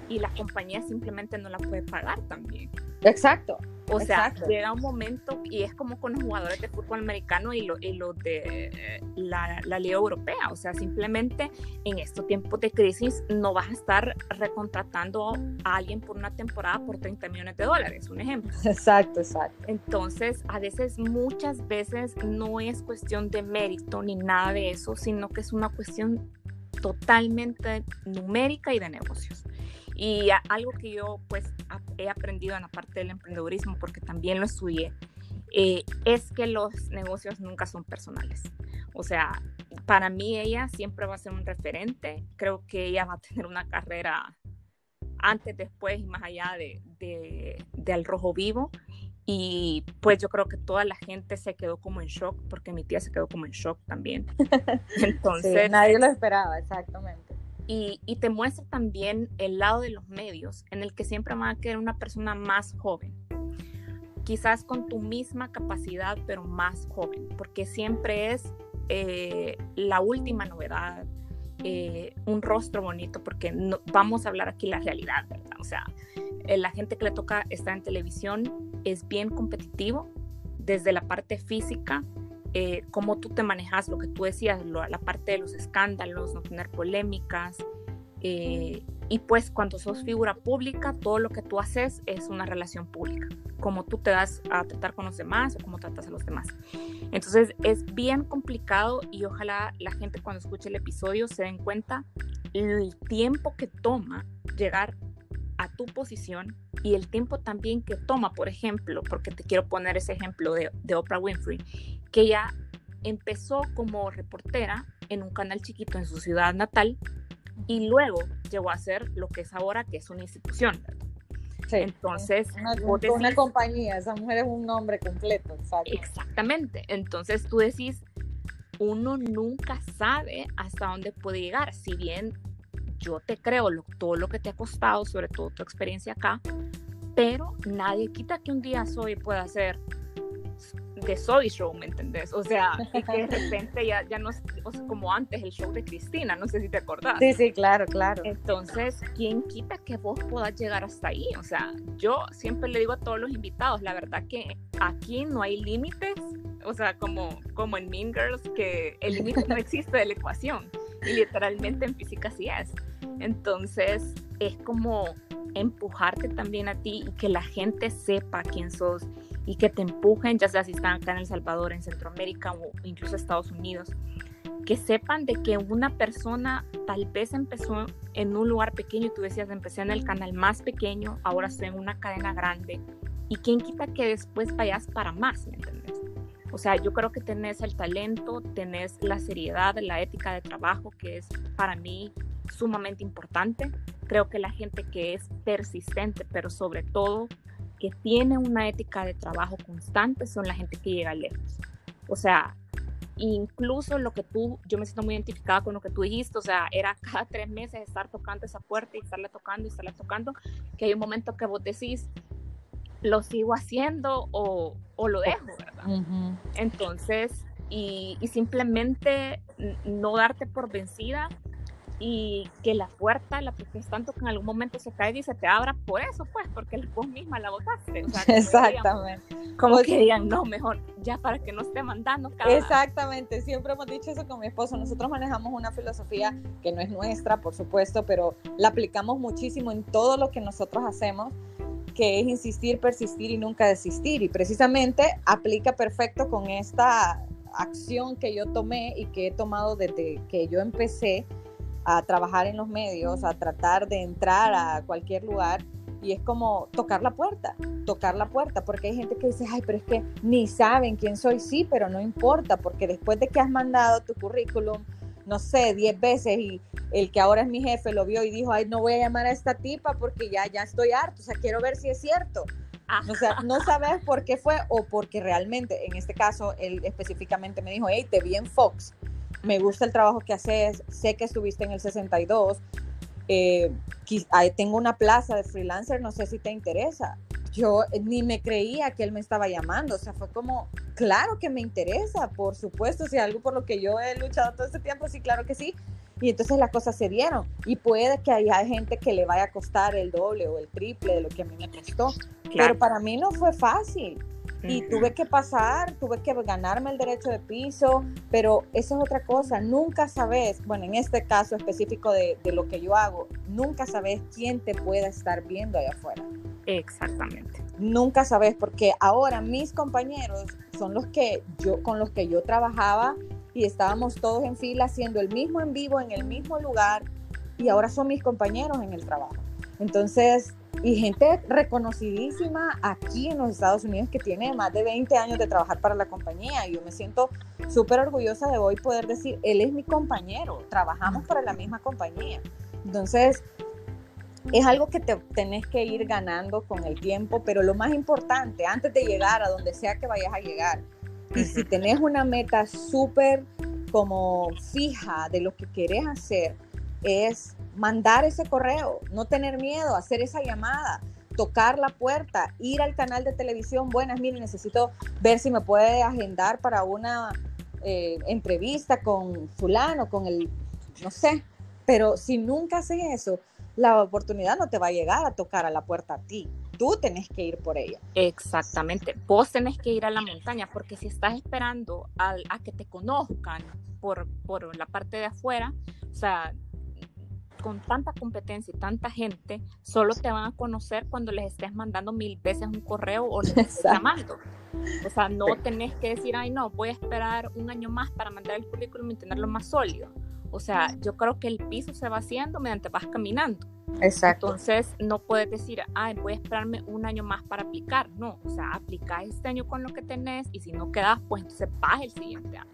y la compañía simplemente no la puede pagar también. Exacto. O sea, llega un momento y es como con los jugadores de fútbol americano y los lo de la, la, Liga Europea. O sea, simplemente en estos tiempos de crisis no vas a estar recontratando a alguien por una temporada por 30 millones de dólares, un ejemplo. Exacto, exacto. Entonces, a veces, muchas veces no es cuestión de mérito ni nada de eso, sino que es una cuestión totalmente numérica y de negocios. Y algo que yo pues he aprendido en la parte del emprendedurismo, porque también lo estudié, eh, es que los negocios nunca son personales. O sea, para mí ella siempre va a ser un referente. Creo que ella va a tener una carrera antes, después y más allá de, de, de Al Rojo Vivo. Y pues yo creo que toda la gente se quedó como en shock, porque mi tía se quedó como en shock también. Entonces, nadie lo esperaba, exactamente. Y, te muestra también el lado de los medios, en el que siempre va a querer una persona más joven, quizás con tu misma capacidad, pero más joven, porque siempre es eh, la última novedad, eh, un rostro bonito, porque no, vamos a hablar aquí la realidad, ¿verdad? O sea, eh, la gente que le toca estar en televisión es bien competitivo desde la parte física, eh, cómo tú te manejas, lo que tú decías, la parte de los escándalos, no tener polémicas. Eh, y pues cuando sos figura pública, todo lo que tú haces es una relación pública, como tú te das a tratar con los demás o cómo tratas a los demás. Entonces es bien complicado y ojalá la gente cuando escuche el episodio se den cuenta el tiempo que toma llegar a tu posición y el tiempo también que toma, por ejemplo, porque te quiero poner ese ejemplo de, de Oprah Winfrey, que ella empezó como reportera en un canal chiquito en su ciudad natal y luego llegó a ser lo que es ahora, que es una institución. Entonces, una, una, compañía, esa mujer es un nombre completo, Exactamente. Entonces tú decís, uno nunca sabe hasta dónde puede llegar. Si bien yo te creo todo lo que te ha costado, sobre todo tu experiencia acá, pero nadie quita que un día Soy pueda ser de Soy Show, ¿me entendés? O sea, y que de repente ya, ya no es como antes el show de Cristina, no sé si te acordás. Sí, sí, claro, claro. Entonces, ¿quién quita que vos puedas llegar hasta ahí? O sea, yo siempre le digo a todos los invitados, la verdad que aquí no hay límites, o sea, como, como en Mean Girls, que el límite no existe de la ecuación, y literalmente en física sí es. Entonces, es como empujarte también a ti y que la gente sepa quién sos y que te empujen, ya sea si están acá en El Salvador, en Centroamérica o incluso Estados Unidos, que sepan de que una persona tal vez empezó en un lugar pequeño, tú decías, empecé en el canal más pequeño, ahora estoy en una cadena grande, y quién quita que después vayas para más, ¿me entiendes? O sea, yo creo que tenés el talento, tenés la seriedad, la ética de trabajo, que es para mí sumamente importante. Creo que la gente que es persistente, pero sobre todo que tiene una ética de trabajo constante son la gente que llega lejos. O sea, incluso lo que tú, yo me siento muy identificada con lo que tú dijiste, o sea, era cada tres meses estar tocando esa puerta y estarle tocando y estarle tocando, que hay un momento que vos decís, lo sigo haciendo o, o lo dejo, ¿verdad? Entonces, y, y, simplemente no darte por vencida y que la puerta, la tanto que en algún momento se cae y se te abra por eso, pues, porque vos misma la botaste. O sea, Exactamente. como que digan, no, mejor, ya para que no esté mandando cada... Exactamente, siempre hemos dicho eso con mi esposo. Nosotros manejamos una filosofía que no es nuestra, por supuesto, pero la aplicamos muchísimo en todo lo que nosotros hacemos que es insistir, persistir y nunca desistir. Y precisamente aplica perfecto con esta acción que yo tomé y que he tomado desde que yo empecé a trabajar en los medios, a tratar de entrar a cualquier lugar y es como tocar la puerta, tocar la puerta, porque hay gente que dice, ay, pero es que ni saben quién soy, sí, pero no importa, porque después de que has mandado tu currículum, no sé, 10 veces y el que ahora es mi jefe lo vio y dijo, ay, no voy a llamar a esta tipa porque ya, ya estoy harto, o sea, quiero ver si es cierto. O sea, no sabes por qué fue o porque realmente, en este caso, él específicamente me dijo, hey, te vi en Fox, me gusta el trabajo que haces, sé que estuviste en el 62, eh, tengo una plaza de freelancer, no sé si te interesa. Yo ni me creía que él me estaba llamando, o sea, fue como, claro que me interesa, por supuesto, si algo por lo que yo he luchado todo este tiempo, sí, claro que sí. Y entonces las cosas se dieron. Y puede que haya gente que le vaya a costar el doble o el triple de lo que a mí me costó. Pero para mí no fue fácil y tuve que pasar, tuve que ganarme el derecho de piso, pero eso es otra cosa, nunca sabes, bueno, en este caso específico de, de, lo que yo hago, nunca sabes quién te pueda estar viendo allá afuera. Exactamente. Nunca sabes, porque ahora mis compañeros son los que yo, con los que yo trabajaba y estábamos todos en fila haciendo el mismo en vivo en el mismo lugar y ahora son mis compañeros en el trabajo. Entonces, y gente reconocidísima aquí en los Estados Unidos que tiene más de 20 años de trabajar para la compañía. Y yo me siento súper orgullosa de hoy poder decir, él es mi compañero, trabajamos para la misma compañía. Entonces, es algo que te tenés que ir ganando con el tiempo, pero lo más importante, antes de llegar a donde sea que vayas a llegar, y si tenés una meta súper como fija de lo que querés hacer, es mandar ese correo, no tener miedo, hacer esa llamada, tocar la puerta, ir al canal de televisión, buenas, miren, necesito ver si me puede agendar para una eh, entrevista con fulano, con el, no sé, pero si nunca haces eso, la oportunidad no te va a llegar a tocar a la puerta a ti. Tú tenés que ir por ella. Exactamente. Vos tenés que ir a la montaña porque si estás esperando a, a que te conozcan por, por la parte de afuera, o sea, con tanta competencia y tanta gente, solo te van a conocer cuando les estés mandando mil veces un correo o les estés llamando. O sea, no tenés que decir, ay, no, voy a esperar un año más para mandar el currículum y tenerlo más sólido. O sea, yo creo que el piso se va haciendo mediante vas caminando. Exacto. Entonces, no puedes decir, ay, voy a esperarme un año más para aplicar. No, o sea, aplica este año con lo que tenés y si no quedas, pues entonces vas el siguiente año.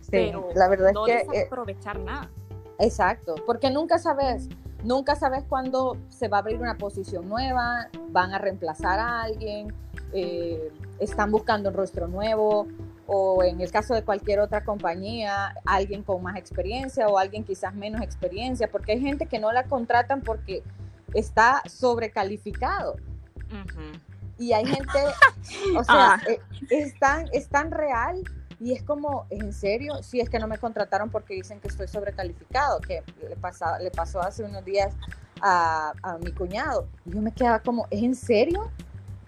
Sí, Pero la verdad no es que... aprovechar nada. Exacto, porque nunca sabes, nunca sabes cuándo se va a abrir una posición nueva, van a reemplazar a alguien, eh, están buscando un rostro nuevo o en el caso de cualquier otra compañía, alguien con más experiencia o alguien quizás menos experiencia, porque hay gente que no la contratan porque está sobrecalificado. Y hay gente, o sea, ah. eh, es, tan, es tan real y es como, ¿en serio? Si es que no me contrataron porque dicen que estoy sobrecalificado, que le, pasó, le pasó hace unos días a, a mi cuñado. Y yo me quedaba como, ¿es en serio?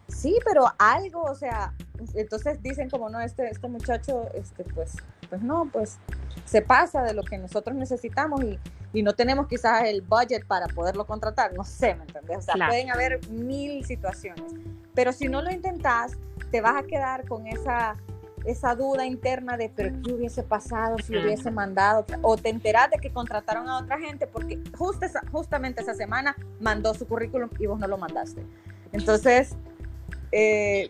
Sí, pero algo, o sea, entonces dicen como no, este, este muchacho, este, pues, pues no, pues se pasa de lo que nosotros necesitamos y, y no tenemos quizás el budget para poderlo contratar, no sé, ¿me entiendes? O sea, pueden haber mil situaciones, pero si no lo intentas, te vas a quedar con esa, esa duda interna de, pero ¿qué hubiese pasado si hubiese mandado? O te enteras de que contrataron a otra gente porque justo justamente esa semana mandó su currículum y vos no lo mandaste. Entonces, eh,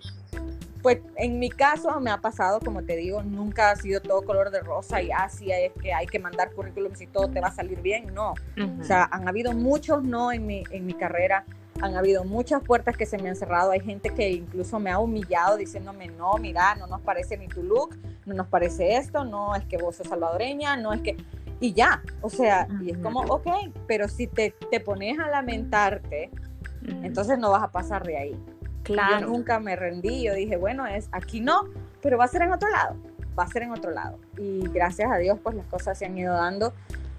pues en mi caso me ha pasado, como te digo, nunca ha sido todo color de rosa y así es que hay que mandar currículums y todo te va a salir bien, no. O sea, han habido muchos no en mi, en mi carrera, han habido muchas puertas que se me han cerrado, hay gente que incluso me ha humillado diciéndome, no, mira, no nos parece ni tu look, no nos parece esto, no es que vos sos salvadoreña, no es que... Y ya, o sea, y es como, ok, pero si te, te pones a lamentarte, entonces no vas a pasar de ahí. Yo nunca me rendí, yo dije, bueno, es aquí no, pero va a ser en otro lado, va a ser en otro lado. Y gracias a Dios, pues las cosas se han ido dando,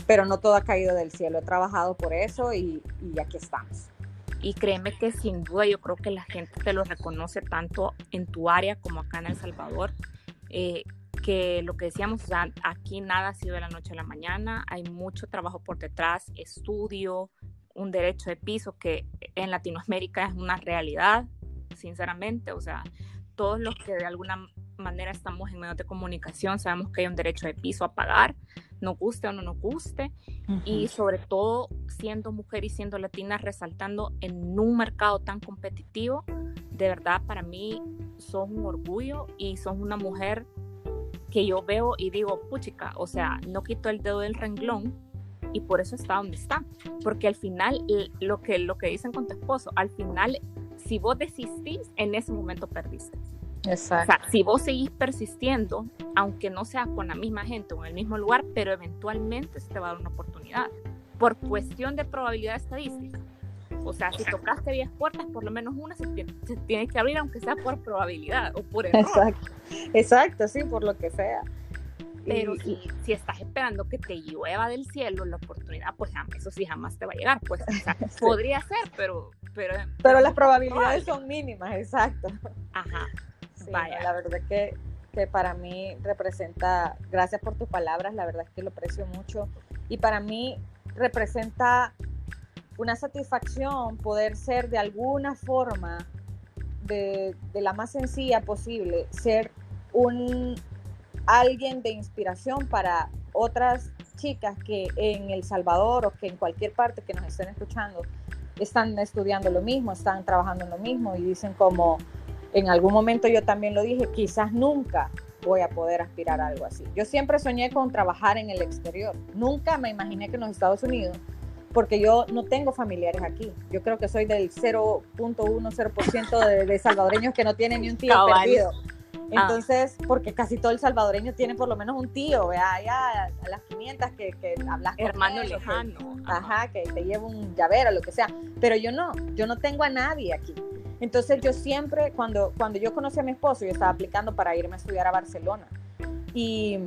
pero no todo ha caído del cielo. He trabajado por eso y, y aquí estamos. Y créeme que sin duda yo creo que la gente te lo reconoce tanto en tu área como acá en El Salvador. Eh, que lo que decíamos, aquí nada ha sido de la noche a la mañana, hay mucho trabajo por detrás, estudio, un derecho de piso que en Latinoamérica es una realidad, sinceramente, o sea, todos los que de alguna manera estamos en medios de comunicación sabemos que hay un derecho de piso a pagar, no guste o no nos guste, y sobre todo siendo mujer y siendo latina, resaltando en un mercado tan competitivo, de verdad para mí son un orgullo y son una mujer que yo veo y digo, puchica, o sea, no quito el dedo del renglón y por eso está donde está, porque al final lo que lo que dicen con tu esposo, al final si vos desistís, en ese momento perdiste. Exacto. O sea, si vos seguís persistiendo, aunque no sea con la misma gente o en el mismo lugar, pero eventualmente se te va a dar una oportunidad por cuestión de probabilidad estadística. O sea, si tocaste 10 puertas, por lo menos una se tiene, que abrir, aunque sea por probabilidad o por error. Exacto, Exacto sí, por lo que sea. Pero si, si, estás esperando que te llueva del cielo la oportunidad, pues eso sí jamás te va a llegar. Pues podría ser, pero pero, las probabilidades son mínimas, exacto. Ajá. Vaya. La verdad que, que para mí representa, gracias por tus palabras, la verdad es que lo aprecio mucho. Y para mí representa una satisfacción poder ser de alguna forma, de, de, la más sencilla posible, ser un alguien de inspiración para otras chicas que en El Salvador o que en cualquier parte que nos estén escuchando están estudiando lo mismo, están trabajando en lo mismo y dicen como, en algún momento yo también lo dije, quizás nunca voy a poder aspirar a algo así. Yo siempre soñé con trabajar en el exterior, nunca me imaginé que en los Estados Unidos, porque yo no tengo familiares aquí. Yo creo que soy del 0.10% de, de salvadoreños que no tienen ni un tío perdido. Ah. Entonces, porque casi todo el salvadoreño tiene por lo menos un tío, vea, ya a las 500 que, que hablas Hermano lejano. ajá, que te lleva un llavero, lo que sea. Pero yo no, yo no tengo a nadie aquí. Entonces yo siempre, cuando, cuando yo conocí a mi esposo, yo estaba aplicando para irme a estudiar a Barcelona. Y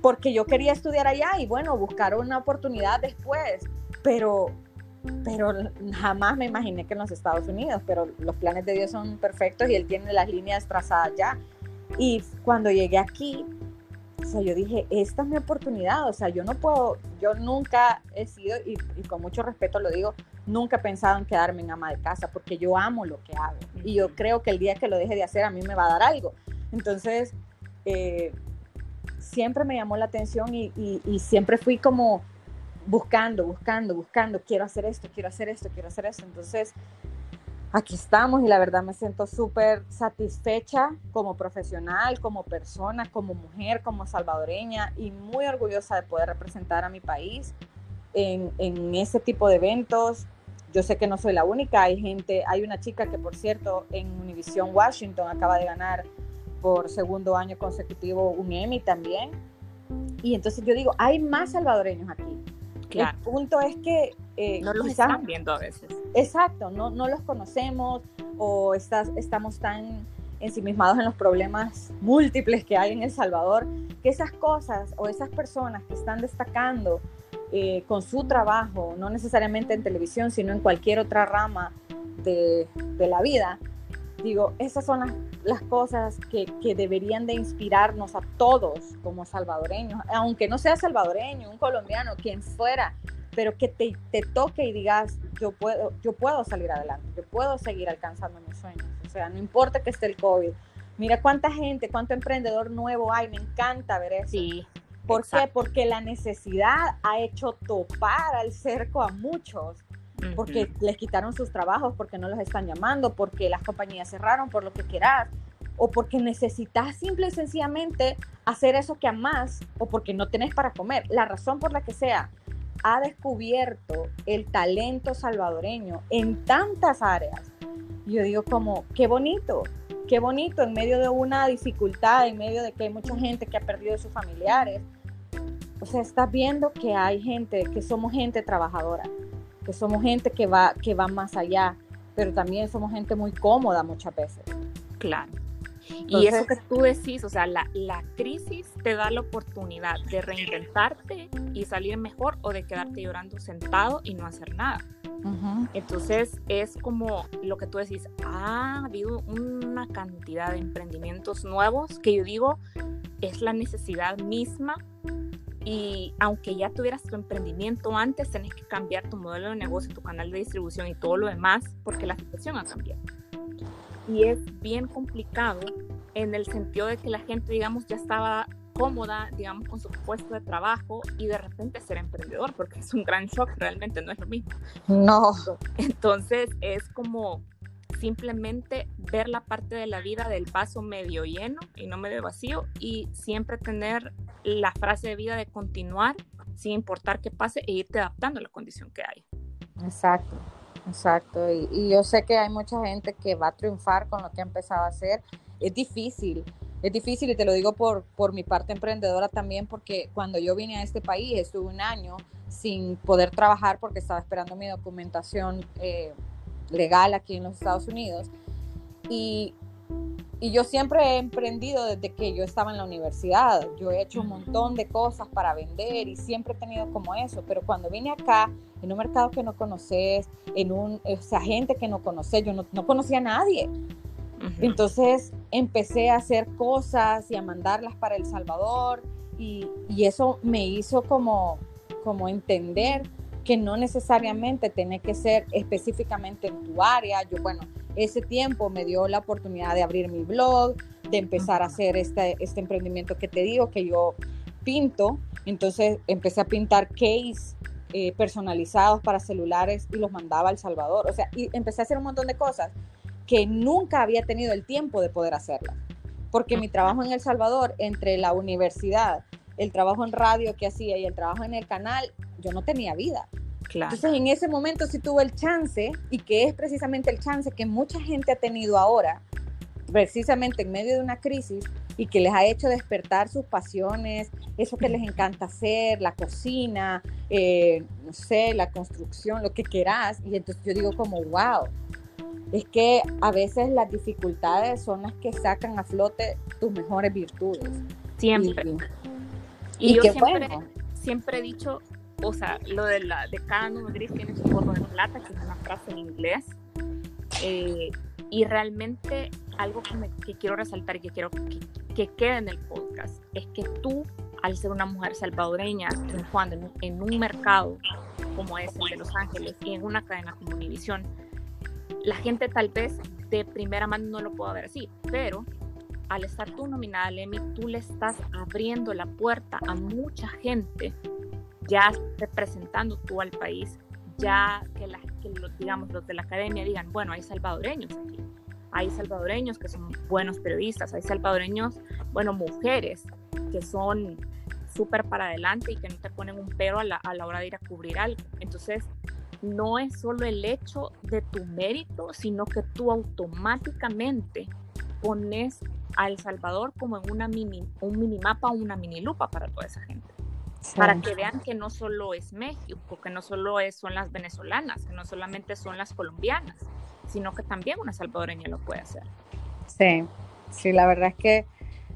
porque yo quería estudiar allá y bueno, buscar una oportunidad después. Pero pero jamás me imaginé que en los Estados Unidos, pero los planes de Dios son perfectos y Él tiene las líneas trazadas ya. Y cuando llegué aquí, o sea, yo dije, esta es mi oportunidad, o sea, yo no puedo, yo nunca he sido, y, con mucho respeto lo digo, nunca he pensado en quedarme en ama de casa, porque yo amo lo que hago. Y yo creo que el día que lo deje de hacer, a mí me va a dar algo. Entonces, eh, siempre me llamó la atención y, y siempre fui como buscando, buscando, buscando, quiero hacer esto, quiero hacer esto, quiero hacer esto. Entonces, aquí estamos y la verdad me siento súper satisfecha como profesional, como persona, como mujer, como salvadoreña y muy orgullosa de poder representar a mi país en, en ese tipo de eventos. Yo sé que no soy la única, hay gente, hay una chica que por cierto en Univision Washington acaba de ganar por segundo año consecutivo un Emmy también. Y entonces yo digo, hay más salvadoreños aquí. El punto es que... Eh, no los están viendo a veces. Exacto, no, no los conocemos o estás, estamos tan ensimismados en los problemas múltiples que hay en El Salvador, que esas cosas o esas personas que están destacando eh, con su trabajo, no necesariamente en televisión, sino en cualquier otra rama de, la vida, digo, esas son las, cosas que, deberían de inspirarnos a todos como salvadoreños, aunque no sea salvadoreño, un colombiano, quien fuera, pero que te, te, toque y digas, yo puedo, yo puedo salir adelante, yo puedo seguir alcanzando mis sueños. O sea, no importa que esté el COVID. Mira cuánta gente, cuánto emprendedor nuevo hay, me encanta ver eso. Sí. ¿Por qué? Porque la necesidad ha hecho topar al cerco a muchos, porque les quitaron sus trabajos, porque no los están llamando, porque las compañías cerraron, por lo que quieras, o porque necesitas simple y sencillamente hacer eso que amas, o porque no tenés para comer. La razón por la que sea, ha descubierto el talento salvadoreño en tantas áreas. Yo digo como, qué bonito, qué bonito en medio de una dificultad, en medio de que hay mucha gente que ha perdido sus familiares. O sea, estás viendo que hay gente, que somos gente trabajadora, que somos gente que va, que va más allá, pero también somos gente muy cómoda muchas veces. Claro y eso que tú decís, o sea, la, la, crisis te da la oportunidad de reinventarte y salir mejor o de quedarte llorando sentado y no hacer nada. Entonces es como lo que tú decís, ha habido una cantidad de emprendimientos nuevos que yo digo es la necesidad misma y aunque ya tuvieras tu emprendimiento antes, tenés que cambiar tu modelo de negocio, tu canal de distribución y todo lo demás porque la situación ha cambiado y es bien complicado en el sentido de que la gente, digamos, ya estaba cómoda, digamos, con su puesto de trabajo y de repente ser emprendedor, porque es un gran shock, realmente no es lo mismo. No. Entonces es como simplemente ver la parte de la vida del vaso medio lleno y no medio vacío y siempre tener la frase de vida de continuar sin importar qué pase e irte adaptando a la condición que hay. Exacto. Exacto, y, yo sé que hay mucha gente que va a triunfar con lo que ha empezado a hacer. Es difícil, es difícil y te lo digo por, por mi parte emprendedora también, porque cuando yo vine a este país estuve un año sin poder trabajar porque estaba esperando mi documentación eh, legal aquí en los Estados Unidos. Y y yo siempre he emprendido desde que yo estaba en la universidad. Yo he hecho un montón de cosas para vender y siempre he tenido como eso. Pero cuando vine acá, en un mercado que no conoces, en un, o sea, gente que no conoces, yo no, no conocía a nadie. Entonces empecé a hacer cosas y a mandarlas para El Salvador y, y eso me hizo como, como entender que no necesariamente tiene que ser específicamente en tu área. Yo, bueno, ese tiempo me dio la oportunidad de abrir mi blog, de empezar a hacer este, este emprendimiento que te digo, que yo pinto. Entonces empecé a pintar case eh, personalizados para celulares y los mandaba a El Salvador. O sea, y empecé a hacer un montón de cosas que nunca había tenido el tiempo de poder hacerlas. Porque mi trabajo en El Salvador, entre la universidad, el trabajo en radio que hacía y el trabajo en el canal, yo no tenía vida. Entonces en ese momento sí tuve el chance y que es precisamente el chance que mucha gente ha tenido ahora, precisamente en medio de una crisis y que les ha hecho despertar sus pasiones, eso que les encanta hacer, la cocina, eh, no sé, la construcción, lo que quieras. Y entonces yo digo como, wow, es que a veces las dificultades son las que sacan a flote tus mejores virtudes. Siempre. Y, yo siempre, siempre he dicho, o sea, lo de, la, de cada tiene su forma de plata, que es una frase en inglés. Eh, y realmente algo que, quiero resaltar y que quiero que, que, quede en el podcast es que tú, al ser una mujer salvadoreña, triunfando en, un mercado como es el de Los Ángeles y en una cadena como Univision, la gente tal vez de primera mano no lo pueda ver así, pero al estar tú nominada al tú le estás abriendo la puerta a mucha gente ya representando tú al país, ya que, la, los, digamos, los de la academia digan, bueno, hay salvadoreños aquí, hay salvadoreños que son buenos periodistas, hay salvadoreños, bueno, mujeres que son súper para adelante y que no te ponen un pero a la, a la hora de ir a cubrir algo. Entonces, no es solo el hecho de tu mérito, sino que tú automáticamente pones a El Salvador como en una mini, un minimapa o una mini lupa para toda esa gente. Para que vean que no solo es México, que no solo es, son las venezolanas, que no solamente son las colombianas, sino que también una salvadoreña lo puede hacer. Sí, sí, la verdad es que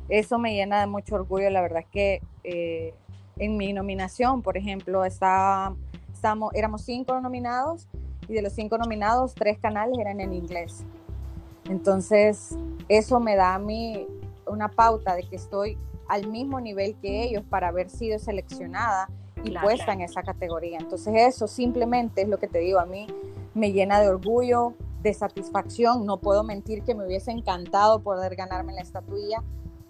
eso me llena de mucho orgullo. La verdad es que eh, en mi nominación, por ejemplo, está, estamos, éramos cinco nominados y de los cinco nominados, tres canales eran en inglés. Entonces, eso me da a mí una pauta de que estoy al mismo nivel que ellos para haber sido seleccionada y puesta en esa categoría. Entonces, eso simplemente es lo que te digo, a mí me llena de orgullo, de satisfacción. No puedo mentir que me hubiese encantado poder ganarme la estatuilla,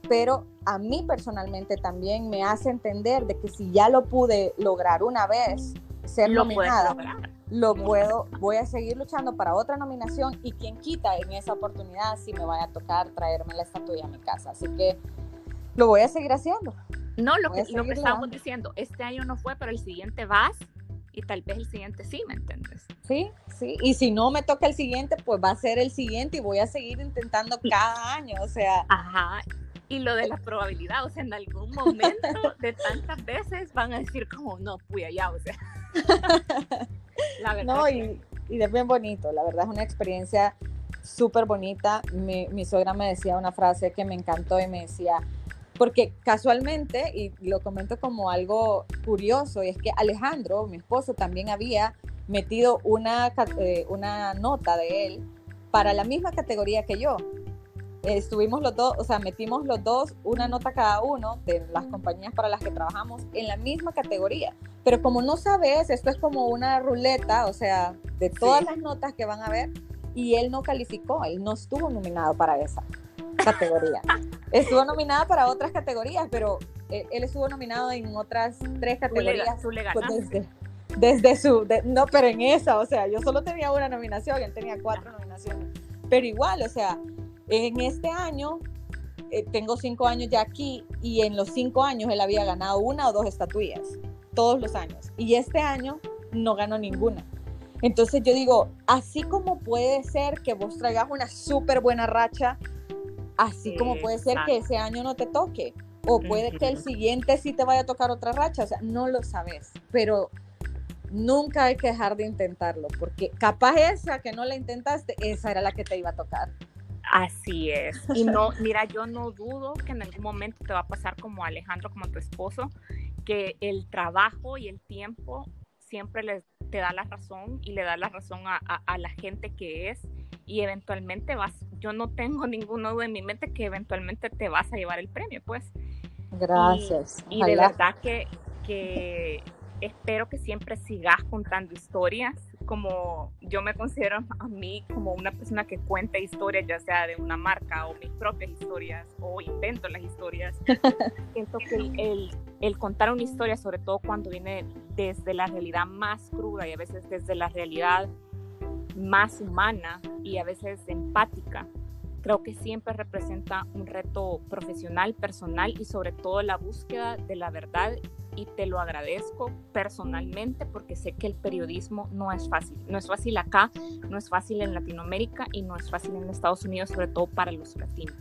pero a mí personalmente también me hace entender de que si ya lo pude lograr una vez, ser nominada, lo puedo, voy a seguir luchando para otra nominación y quien quita en esa oportunidad si me vaya a tocar traerme la estatuilla a mi casa. Así que lo voy a seguir haciendo. No, lo que, lo que estamos diciendo, este año no fue, pero el siguiente vas y tal vez el siguiente sí, ¿me entiendes? Sí, sí, y si no me toca el siguiente, pues va a ser el siguiente y voy a seguir intentando cada año, o sea. Ajá, y lo de la probabilidad, o sea, en algún momento de tantas veces van a decir como, no, fui allá, o sea. la verdad. No, y, y es bien bonito, la verdad es una experiencia súper bonita. Mi, mi suegra me decía una frase que me encantó y me decía, porque casualmente, y lo comento como algo curioso, y es que Alejandro, mi esposo, también había metido una, eh, una nota de él para la misma categoría que yo. estuvimos los dos, o sea, metimos los dos una nota cada uno de las compañías para las que trabajamos en la misma categoría. Pero como no sabes, esto es como una ruleta, o sea, de todas las notas que van a ver, y él no calificó, él no estuvo nominado para esa categoría. Estuvo nominada para otras categorías, pero él, estuvo nominado en otras tres categorías. Pues desde, desde, su, no, pero en esa, o sea, yo solo tenía una nominación, él tenía cuatro nominaciones. Pero igual, o sea, en este año, eh, tengo cinco años ya aquí y en los cinco años él había ganado una o dos estatuillas, todos los años. Y este año no ganó ninguna. Entonces yo digo, así como puede ser que vos traigas una súper buena racha Así como puede ser que ese año no te toque, o puede que el siguiente sí te vaya a tocar otra racha, o sea, no lo sabes, pero nunca hay que dejar de intentarlo, porque capaz esa que no la intentaste, esa era la que te iba a tocar. Así es. Y no, mira, yo no dudo que en algún momento te va a pasar como Alejandro, como tu esposo, que el trabajo y el tiempo siempre les, te da la razón y le da la razón a, a la gente que es y eventualmente vas, yo no tengo ningún duda en mi mente que eventualmente te vas a llevar el premio, pues. Gracias. Y, de verdad que, que espero que siempre sigas contando historias, como yo me considero a mí como una persona que cuenta historias, ya sea de una marca o mis propias historias, o invento las historias. Siento que el, el, contar una historia, sobre todo cuando viene desde la realidad más cruda y a veces desde la realidad más humana y a veces empática, creo que siempre representa un reto profesional, personal y sobre todo la búsqueda de la verdad y te lo agradezco personalmente porque sé que el periodismo no es fácil. No es fácil acá, no es fácil en Latinoamérica y no es fácil en Estados Unidos, sobre todo para los latinos.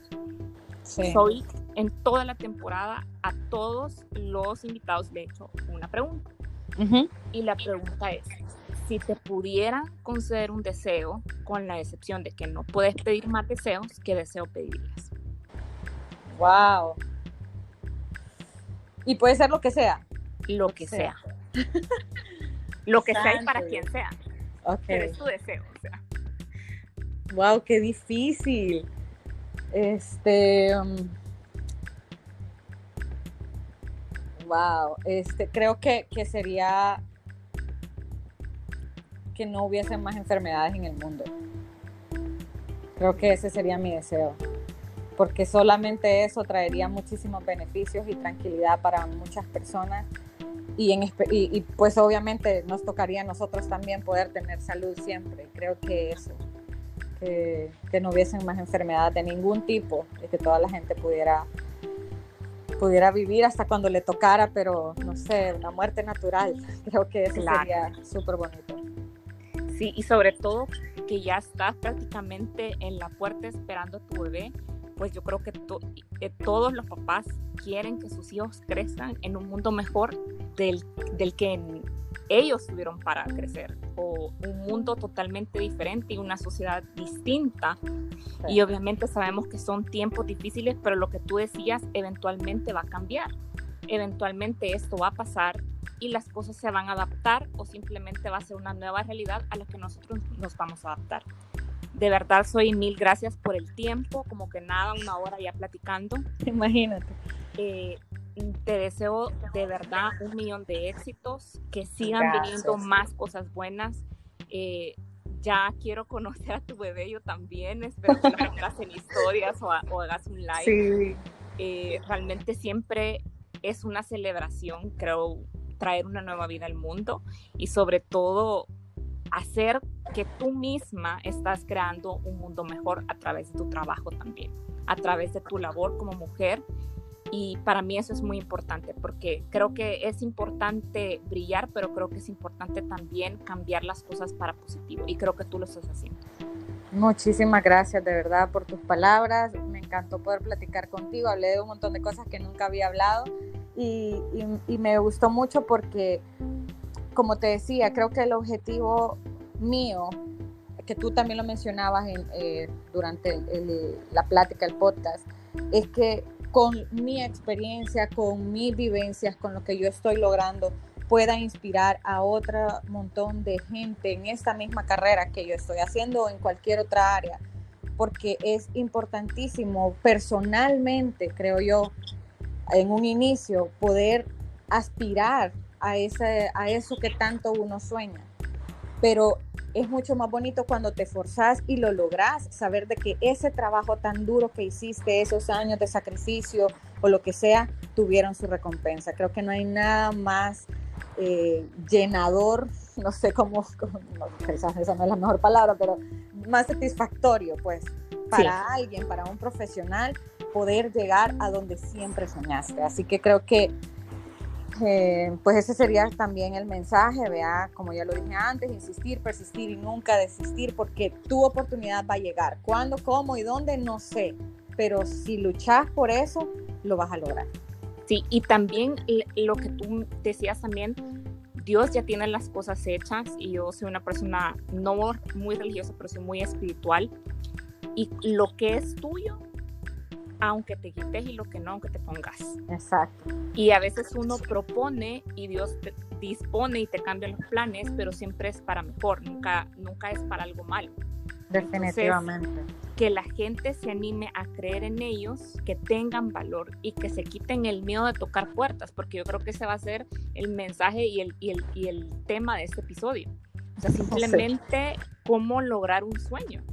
Soy en toda la temporada a todos los invitados le he hecho una pregunta. Y la pregunta es, si te pudiera conceder un deseo, con la excepción de que no puedes pedir más deseos, ¿qué deseo pedirías? Wow. Y puede ser lo que sea. Lo que sea. lo que sea y para quien sea. Pero es tu deseo. Wow, qué difícil. Este. wow. Um, este, creo que, que sería que no hubiese más enfermedades en el mundo. Creo que ese sería mi deseo, porque solamente eso traería muchísimos beneficios y tranquilidad para muchas personas y, en, y, pues obviamente nos tocaría a nosotros también poder tener salud siempre. Creo que eso, que, que no hubiesen más enfermedades de ningún tipo y que toda la gente pudiera pudiera vivir hasta cuando le tocara, pero no sé, una muerte natural. Creo que eso sería súper bonito. Sí, y sobre todo que ya estás prácticamente en la puerta esperando a tu bebé, pues yo creo que, eh, todos los papás quieren que sus hijos crezcan en un mundo mejor del, del que ellos tuvieron para crecer, o un mundo totalmente diferente y una sociedad distinta. Y obviamente sabemos que son tiempos difíciles, pero lo que tú decías eventualmente va a cambiar. Eventualmente esto va a pasar y las cosas se van a adaptar o simplemente va a ser una nueva realidad a la que nosotros nos vamos a adaptar. De verdad, soy mil gracias por el tiempo, como que nada, una hora ya platicando. Imagínate. Eh, te deseo de verdad un millón de éxitos, que sigan viniendo más cosas buenas. Eh, ya quiero conocer a tu bebé yo también, espero que lo pongas en historias o, hagas un live. Sí. Eh, realmente siempre es una celebración, creo, traer una nueva vida al mundo y sobre todo hacer que tú misma estás creando un mundo mejor a través de tu trabajo también, a través de tu labor como mujer. Y para mí eso es muy importante porque creo que es importante brillar, pero creo que es importante también cambiar las cosas para positivo. Y creo que tú lo estás haciendo. Muchísimas gracias de verdad por tus palabras. Me encantó poder platicar contigo. Hablé de un montón de cosas que nunca había hablado y, me gustó mucho porque, como te decía, creo que el objetivo mío, que tú también lo mencionabas eh, durante la plática, el podcast, es que con mi experiencia, con mis vivencias, con lo que yo estoy logrando, pueda inspirar a otro montón de gente en esta misma carrera que yo estoy haciendo o en cualquier otra área, porque es importantísimo personalmente, creo yo, en un inicio, poder aspirar a, ese, a eso que tanto uno sueña. Pero es mucho más bonito cuando te forzas y lo logras, saber de que ese trabajo tan duro que hiciste, esos años de sacrificio o lo que sea, tuvieron su recompensa. Creo que no hay nada más eh, llenador, no sé cómo, esa, no es la mejor palabra, pero más satisfactorio, pues, para alguien, para un profesional, poder llegar a donde siempre soñaste. Así que creo que, eh, pues ese sería también el mensaje, vea, como ya lo dije antes, insistir, persistir y nunca desistir, porque tu oportunidad va a llegar. ¿Cuándo, cómo y dónde? No sé, pero si luchas por eso, lo vas a lograr. Sí, y también lo que tú decías también, Dios ya tiene las cosas hechas y yo soy una persona no muy religiosa, pero soy muy espiritual. Y lo que es tuyo, aunque te quites y lo que no, aunque te pongas. Exacto. Y a veces uno propone y Dios te dispone y te cambia los planes, pero siempre es para mejor, nunca, nunca es para algo malo. Definitivamente. que la gente se anime a creer en ellos, que tengan valor y que se quiten el miedo de tocar puertas, porque yo creo que ese va a ser el mensaje y el, y el, y el tema de este episodio. O sea, simplemente cómo lograr un sueño,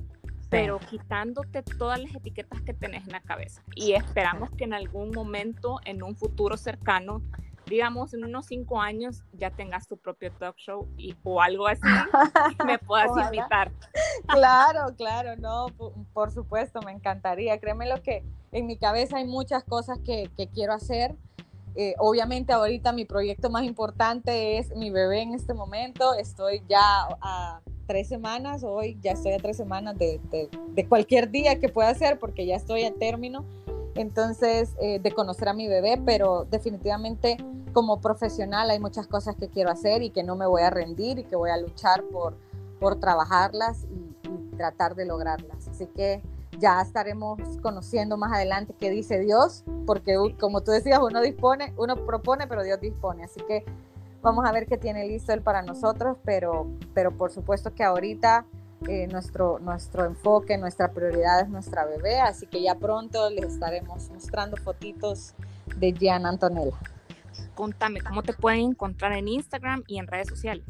pero quitándote todas las etiquetas que tenés en la cabeza. Y esperamos que en algún momento, en un futuro cercano, digamos, en unos cinco años ya tengas tu propio talk show y, o algo así, me puedas invitar. Claro, claro, no, por, supuesto, me encantaría. Créeme lo que en mi cabeza hay muchas cosas que, que quiero hacer. Eh, obviamente ahorita mi proyecto más importante es mi bebé en este momento. Estoy ya a tres semanas, hoy ya estoy a tres semanas de, de, de cualquier día que pueda ser porque ya estoy a término entonces eh, de conocer a mi bebé, pero definitivamente como profesional hay muchas cosas que quiero hacer y que no me voy a rendir y que voy a luchar por, por trabajarlas y, tratar de lograrlas. Así que ya estaremos conociendo más adelante qué dice Dios, porque como tú decías, uno dispone, uno propone, pero Dios dispone. Así que vamos a ver qué tiene listo Él para nosotros, pero, pero por supuesto que ahorita eh, nuestro, nuestro enfoque, nuestra prioridad es nuestra bebé, así que ya pronto les estaremos mostrando fotitos de Gian Antonella. Contame, ¿cómo te pueden encontrar en Instagram y en redes sociales?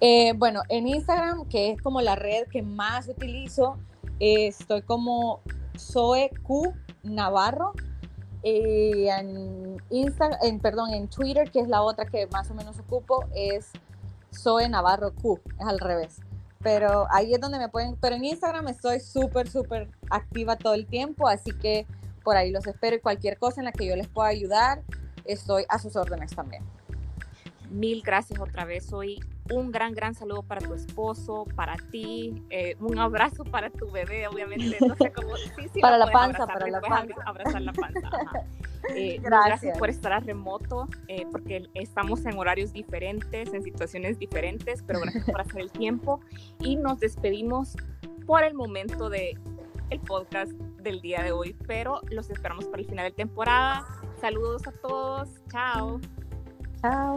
Eh, bueno, en Instagram, que es como la red que más utilizo, eh, estoy como Zoe Q Navarro. En, Instagram, en, perdón, en Twitter, que es la otra que más o menos ocupo, es Zoe Navarro Q, es al revés pero ahí es donde me pueden, pero en Instagram estoy súper, súper activa todo el tiempo, así que por ahí los espero y cualquier cosa en la que yo les pueda ayudar, estoy a sus órdenes también. Mil gracias otra vez. Hoy un gran, gran saludo para tu esposo, para ti, eh, un abrazo para tu bebé, obviamente. No sé cómo. para la panza, para la panza. Abrazar la panza. Eh, gracias. por estar a remoto, eh, porque estamos en horarios diferentes, en situaciones diferentes, pero gracias por hacer el tiempo. Y nos despedimos por el momento de el podcast del día de hoy, pero los esperamos para el final de temporada. Saludos a todos. Chao. Chao.